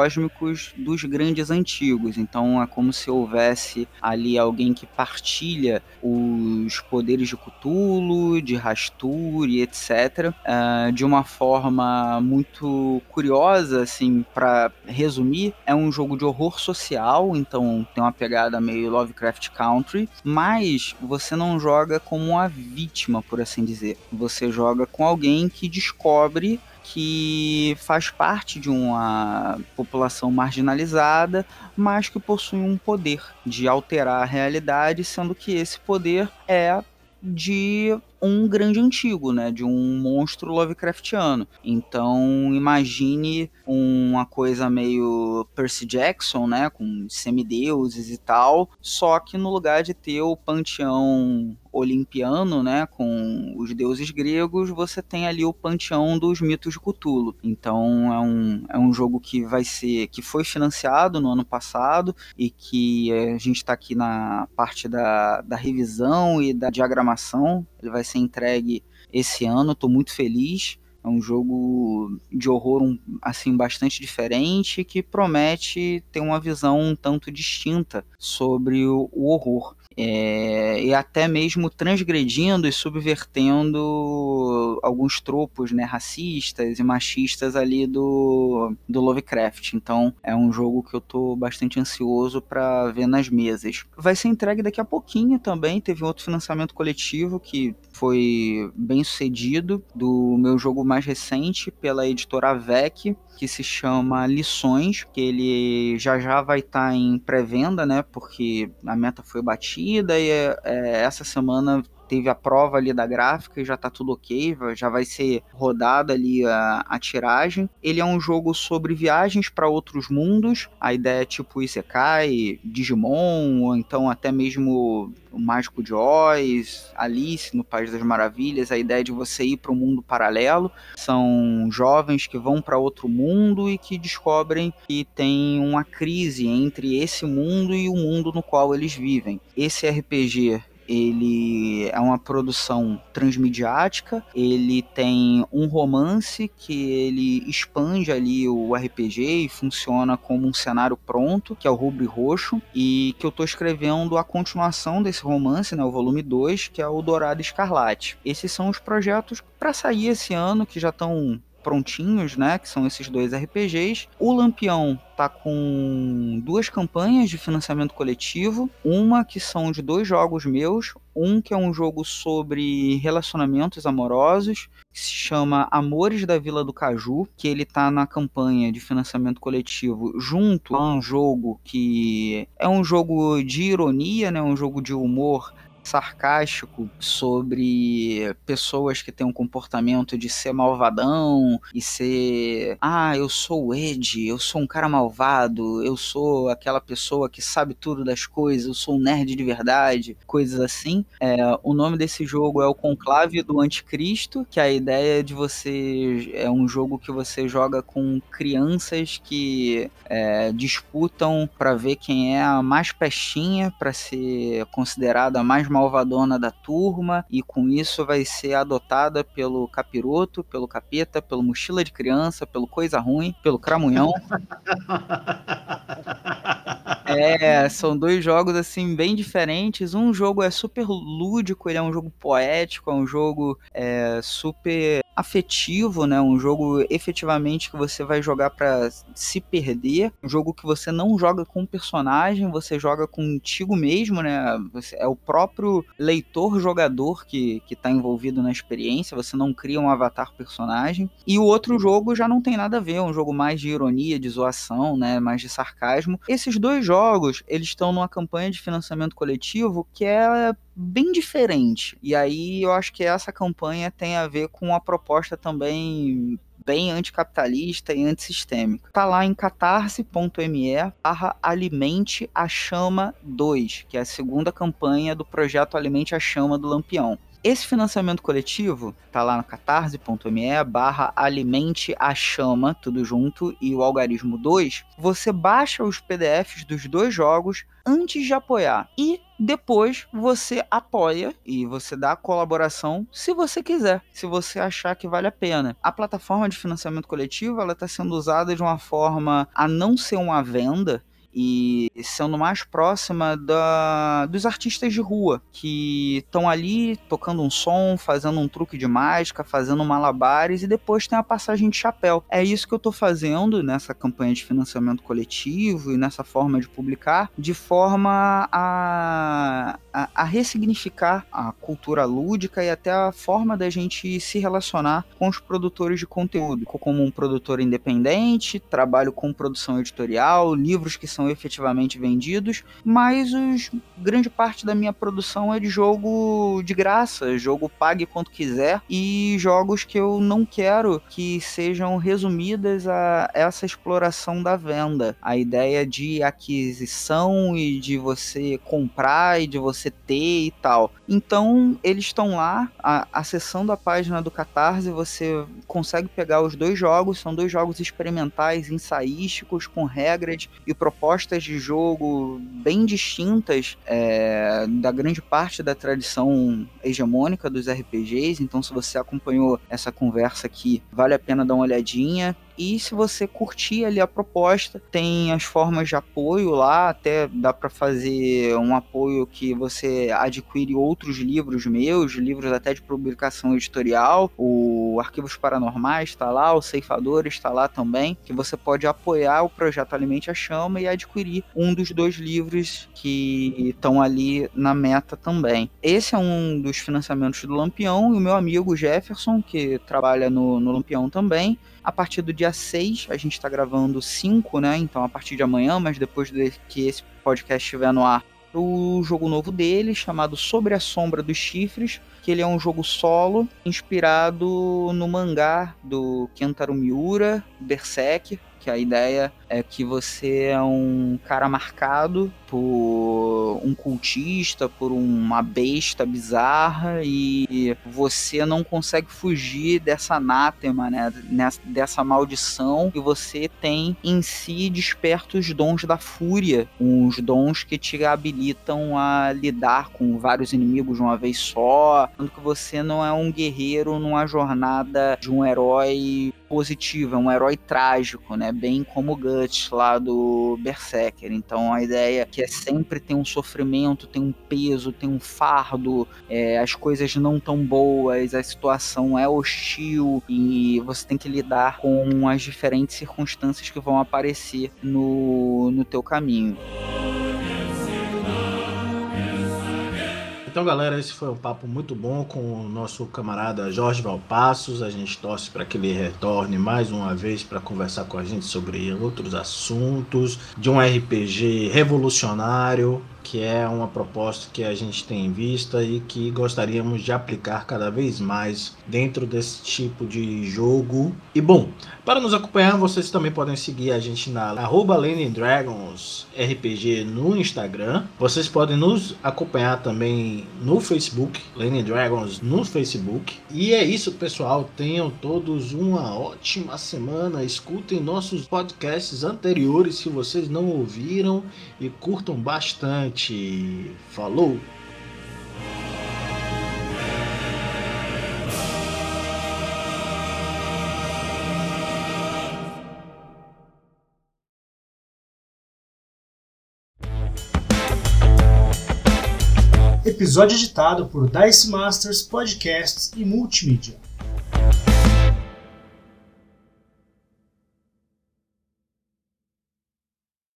dos grandes antigos. Então é como se houvesse ali alguém que partilha os poderes de Cthulhu, de Rastur e etc. Uh, eh, de uma forma muito curiosa, assim, para resumir, é um jogo de horror social, então tem uma pegada meio Lovecraft Country, mas você não joga como uma vítima, por assim dizer. Você joga com alguém que descobre que faz parte de uma população marginalizada, mas que possui um poder de alterar a realidade, sendo que esse poder é de um grande antigo, né, de um monstro Lovecraftiano. Então, imagine uma coisa meio Percy Jackson, né, com semideuses e tal, só que no lugar de ter o panteão olimpiano, né, com os deuses gregos, você tem ali o panteão dos mitos de Cthulhu. Então, é um, é um jogo que vai ser que foi financiado no ano passado e que a gente está aqui na parte da, da revisão e da diagramação. Ele vai ser entregue esse ano, estou muito feliz. É um jogo de horror assim bastante diferente que promete ter uma visão um tanto distinta sobre o horror é, e até mesmo transgredindo e subvertendo alguns tropos né, racistas e machistas ali do, do Lovecraft. Então é um jogo que eu tô bastante ansioso para ver nas mesas. Vai ser entregue daqui a pouquinho também. Teve outro financiamento coletivo que foi bem sucedido do meu jogo mais recente pela editora VEC, que se chama Lições, que ele já já vai estar tá em pré-venda, né? Porque a meta foi batida e é, é, essa semana teve a prova ali da gráfica e já tá tudo ok, já vai ser rodada ali a, a tiragem. Ele é um jogo sobre viagens para outros mundos, a ideia é tipo Isekai, Digimon, ou então até mesmo o Mágico de Oz, Alice no País das Maravilhas, a ideia de você ir para um mundo paralelo. São jovens que vão para outro mundo e que descobrem que tem uma crise entre esse mundo e o mundo no qual eles vivem. Esse RPG ele é uma produção transmediática, ele tem um romance que ele expande ali o RPG e funciona como um cenário pronto, que é o Rubre Roxo, e que eu estou escrevendo a continuação desse romance, né, o volume 2, que é o Dourado Escarlate. Esses são os projetos para sair esse ano que já estão prontinhos, né? Que são esses dois RPGs. O Lampião tá com duas campanhas de financiamento coletivo. Uma que são de dois jogos meus. Um que é um jogo sobre relacionamentos amorosos, que se chama Amores da Vila do Caju, que ele tá na campanha de financiamento coletivo junto a um jogo que é um jogo de ironia, né? Um jogo de humor sarcástico sobre pessoas que têm um comportamento de ser malvadão e ser, ah, eu sou o Ed, eu sou um cara malvado, eu sou aquela pessoa que sabe tudo das coisas, eu sou um nerd de verdade, coisas assim. É, o nome desse jogo é o Conclave do Anticristo, que a ideia de você é um jogo que você joga com crianças que é, disputam para ver quem é a mais pestinha para ser considerada a mais malvadona da turma e com isso vai ser adotada pelo capiroto, pelo capeta, pelo mochila de criança, pelo coisa ruim, pelo cramunhão. É, são dois jogos assim bem diferentes. Um jogo é super lúdico, ele é um jogo poético, é um jogo é, super afetivo, né? Um jogo efetivamente que você vai jogar para se perder, um jogo que você não joga com um personagem, você joga contigo mesmo, né? É o próprio leitor jogador que que tá envolvido na experiência, você não cria um avatar personagem. E o outro jogo já não tem nada a ver, é um jogo mais de ironia, de zoação, né? Mais de sarcasmo. Esses dois jogos, eles estão numa campanha de financiamento coletivo que é bem diferente. E aí eu acho que essa campanha tem a ver com a proposta também bem anticapitalista e antissistêmica. Tá lá em catarse.me Alimente a Chama 2, que é a segunda campanha do projeto Alimente a Chama do Lampião. Esse financiamento coletivo tá lá no catarse.me barra alimente a chama, tudo junto, e o algarismo 2. Você baixa os PDFs dos dois jogos antes de apoiar. E depois você apoia e você dá a colaboração se você quiser, se você achar que vale a pena. A plataforma de financiamento coletivo ela está sendo usada de uma forma a não ser uma venda, e sendo mais próxima da, dos artistas de rua que estão ali tocando um som, fazendo um truque de mágica, fazendo malabares e depois tem a passagem de chapéu. É isso que eu estou fazendo nessa campanha de financiamento coletivo e nessa forma de publicar, de forma a, a, a ressignificar a cultura lúdica e até a forma da gente se relacionar com os produtores de conteúdo. Como um produtor independente, trabalho com produção editorial, livros que são são efetivamente vendidos, mas os, grande parte da minha produção é de jogo de graça, jogo pague quanto quiser e jogos que eu não quero que sejam resumidas a essa exploração da venda. A ideia de aquisição e de você comprar e de você ter e tal. Então, eles estão lá, a, acessando a página do Catarse, você consegue pegar os dois jogos, são dois jogos experimentais, ensaísticos, com regras e propostas propostas de jogo bem distintas é, da grande parte da tradição hegemônica dos RPGs. Então, se você acompanhou essa conversa aqui, vale a pena dar uma olhadinha. E se você curtir ali a proposta, tem as formas de apoio lá, até dá para fazer um apoio que você adquire outros livros meus, livros até de publicação editorial, o Arquivos Paranormais está lá, o Ceifadores está lá também, que você pode apoiar o projeto Alimente a Chama e adquirir um dos dois livros que estão ali na meta também. Esse é um dos financiamentos do Lampião e o meu amigo Jefferson, que trabalha no, no Lampião também, a partir do dia 6, a gente está gravando 5, né? Então a partir de amanhã, mas depois de que esse podcast estiver no ar, o jogo novo dele, chamado Sobre a Sombra dos Chifres, que ele é um jogo solo inspirado no mangá do Kentaro Miura, Berserk, que a ideia é que você é um cara marcado por um cultista, por uma besta bizarra e você não consegue fugir dessa anátema, né, dessa maldição e você tem em si despertos os dons da fúria, uns dons que te habilitam a lidar com vários inimigos de uma vez só, tanto que você não é um guerreiro numa jornada de um herói positivo, é um herói trágico, né, bem como o Lá do Berserker. Então a ideia é que é sempre tem um sofrimento, tem um peso, tem um fardo, é, as coisas não tão boas, a situação é hostil e você tem que lidar com as diferentes circunstâncias que vão aparecer no, no teu caminho. Então, galera, esse foi um papo muito bom com o nosso camarada Jorge Valpassos. A gente torce para que ele retorne mais uma vez para conversar com a gente sobre outros assuntos de um RPG revolucionário que é uma proposta que a gente tem em vista e que gostaríamos de aplicar cada vez mais dentro desse tipo de jogo. E bom, para nos acompanhar, vocês também podem seguir a gente na arroba Dragons RPG no Instagram. Vocês podem nos acompanhar também no Facebook, Lane Dragons no Facebook. E é isso, pessoal. Tenham todos uma ótima semana. Escutem nossos podcasts anteriores se vocês não ouviram e curtam bastante. Falou! Episódio editado por Dice Masters Podcasts e Multimídia.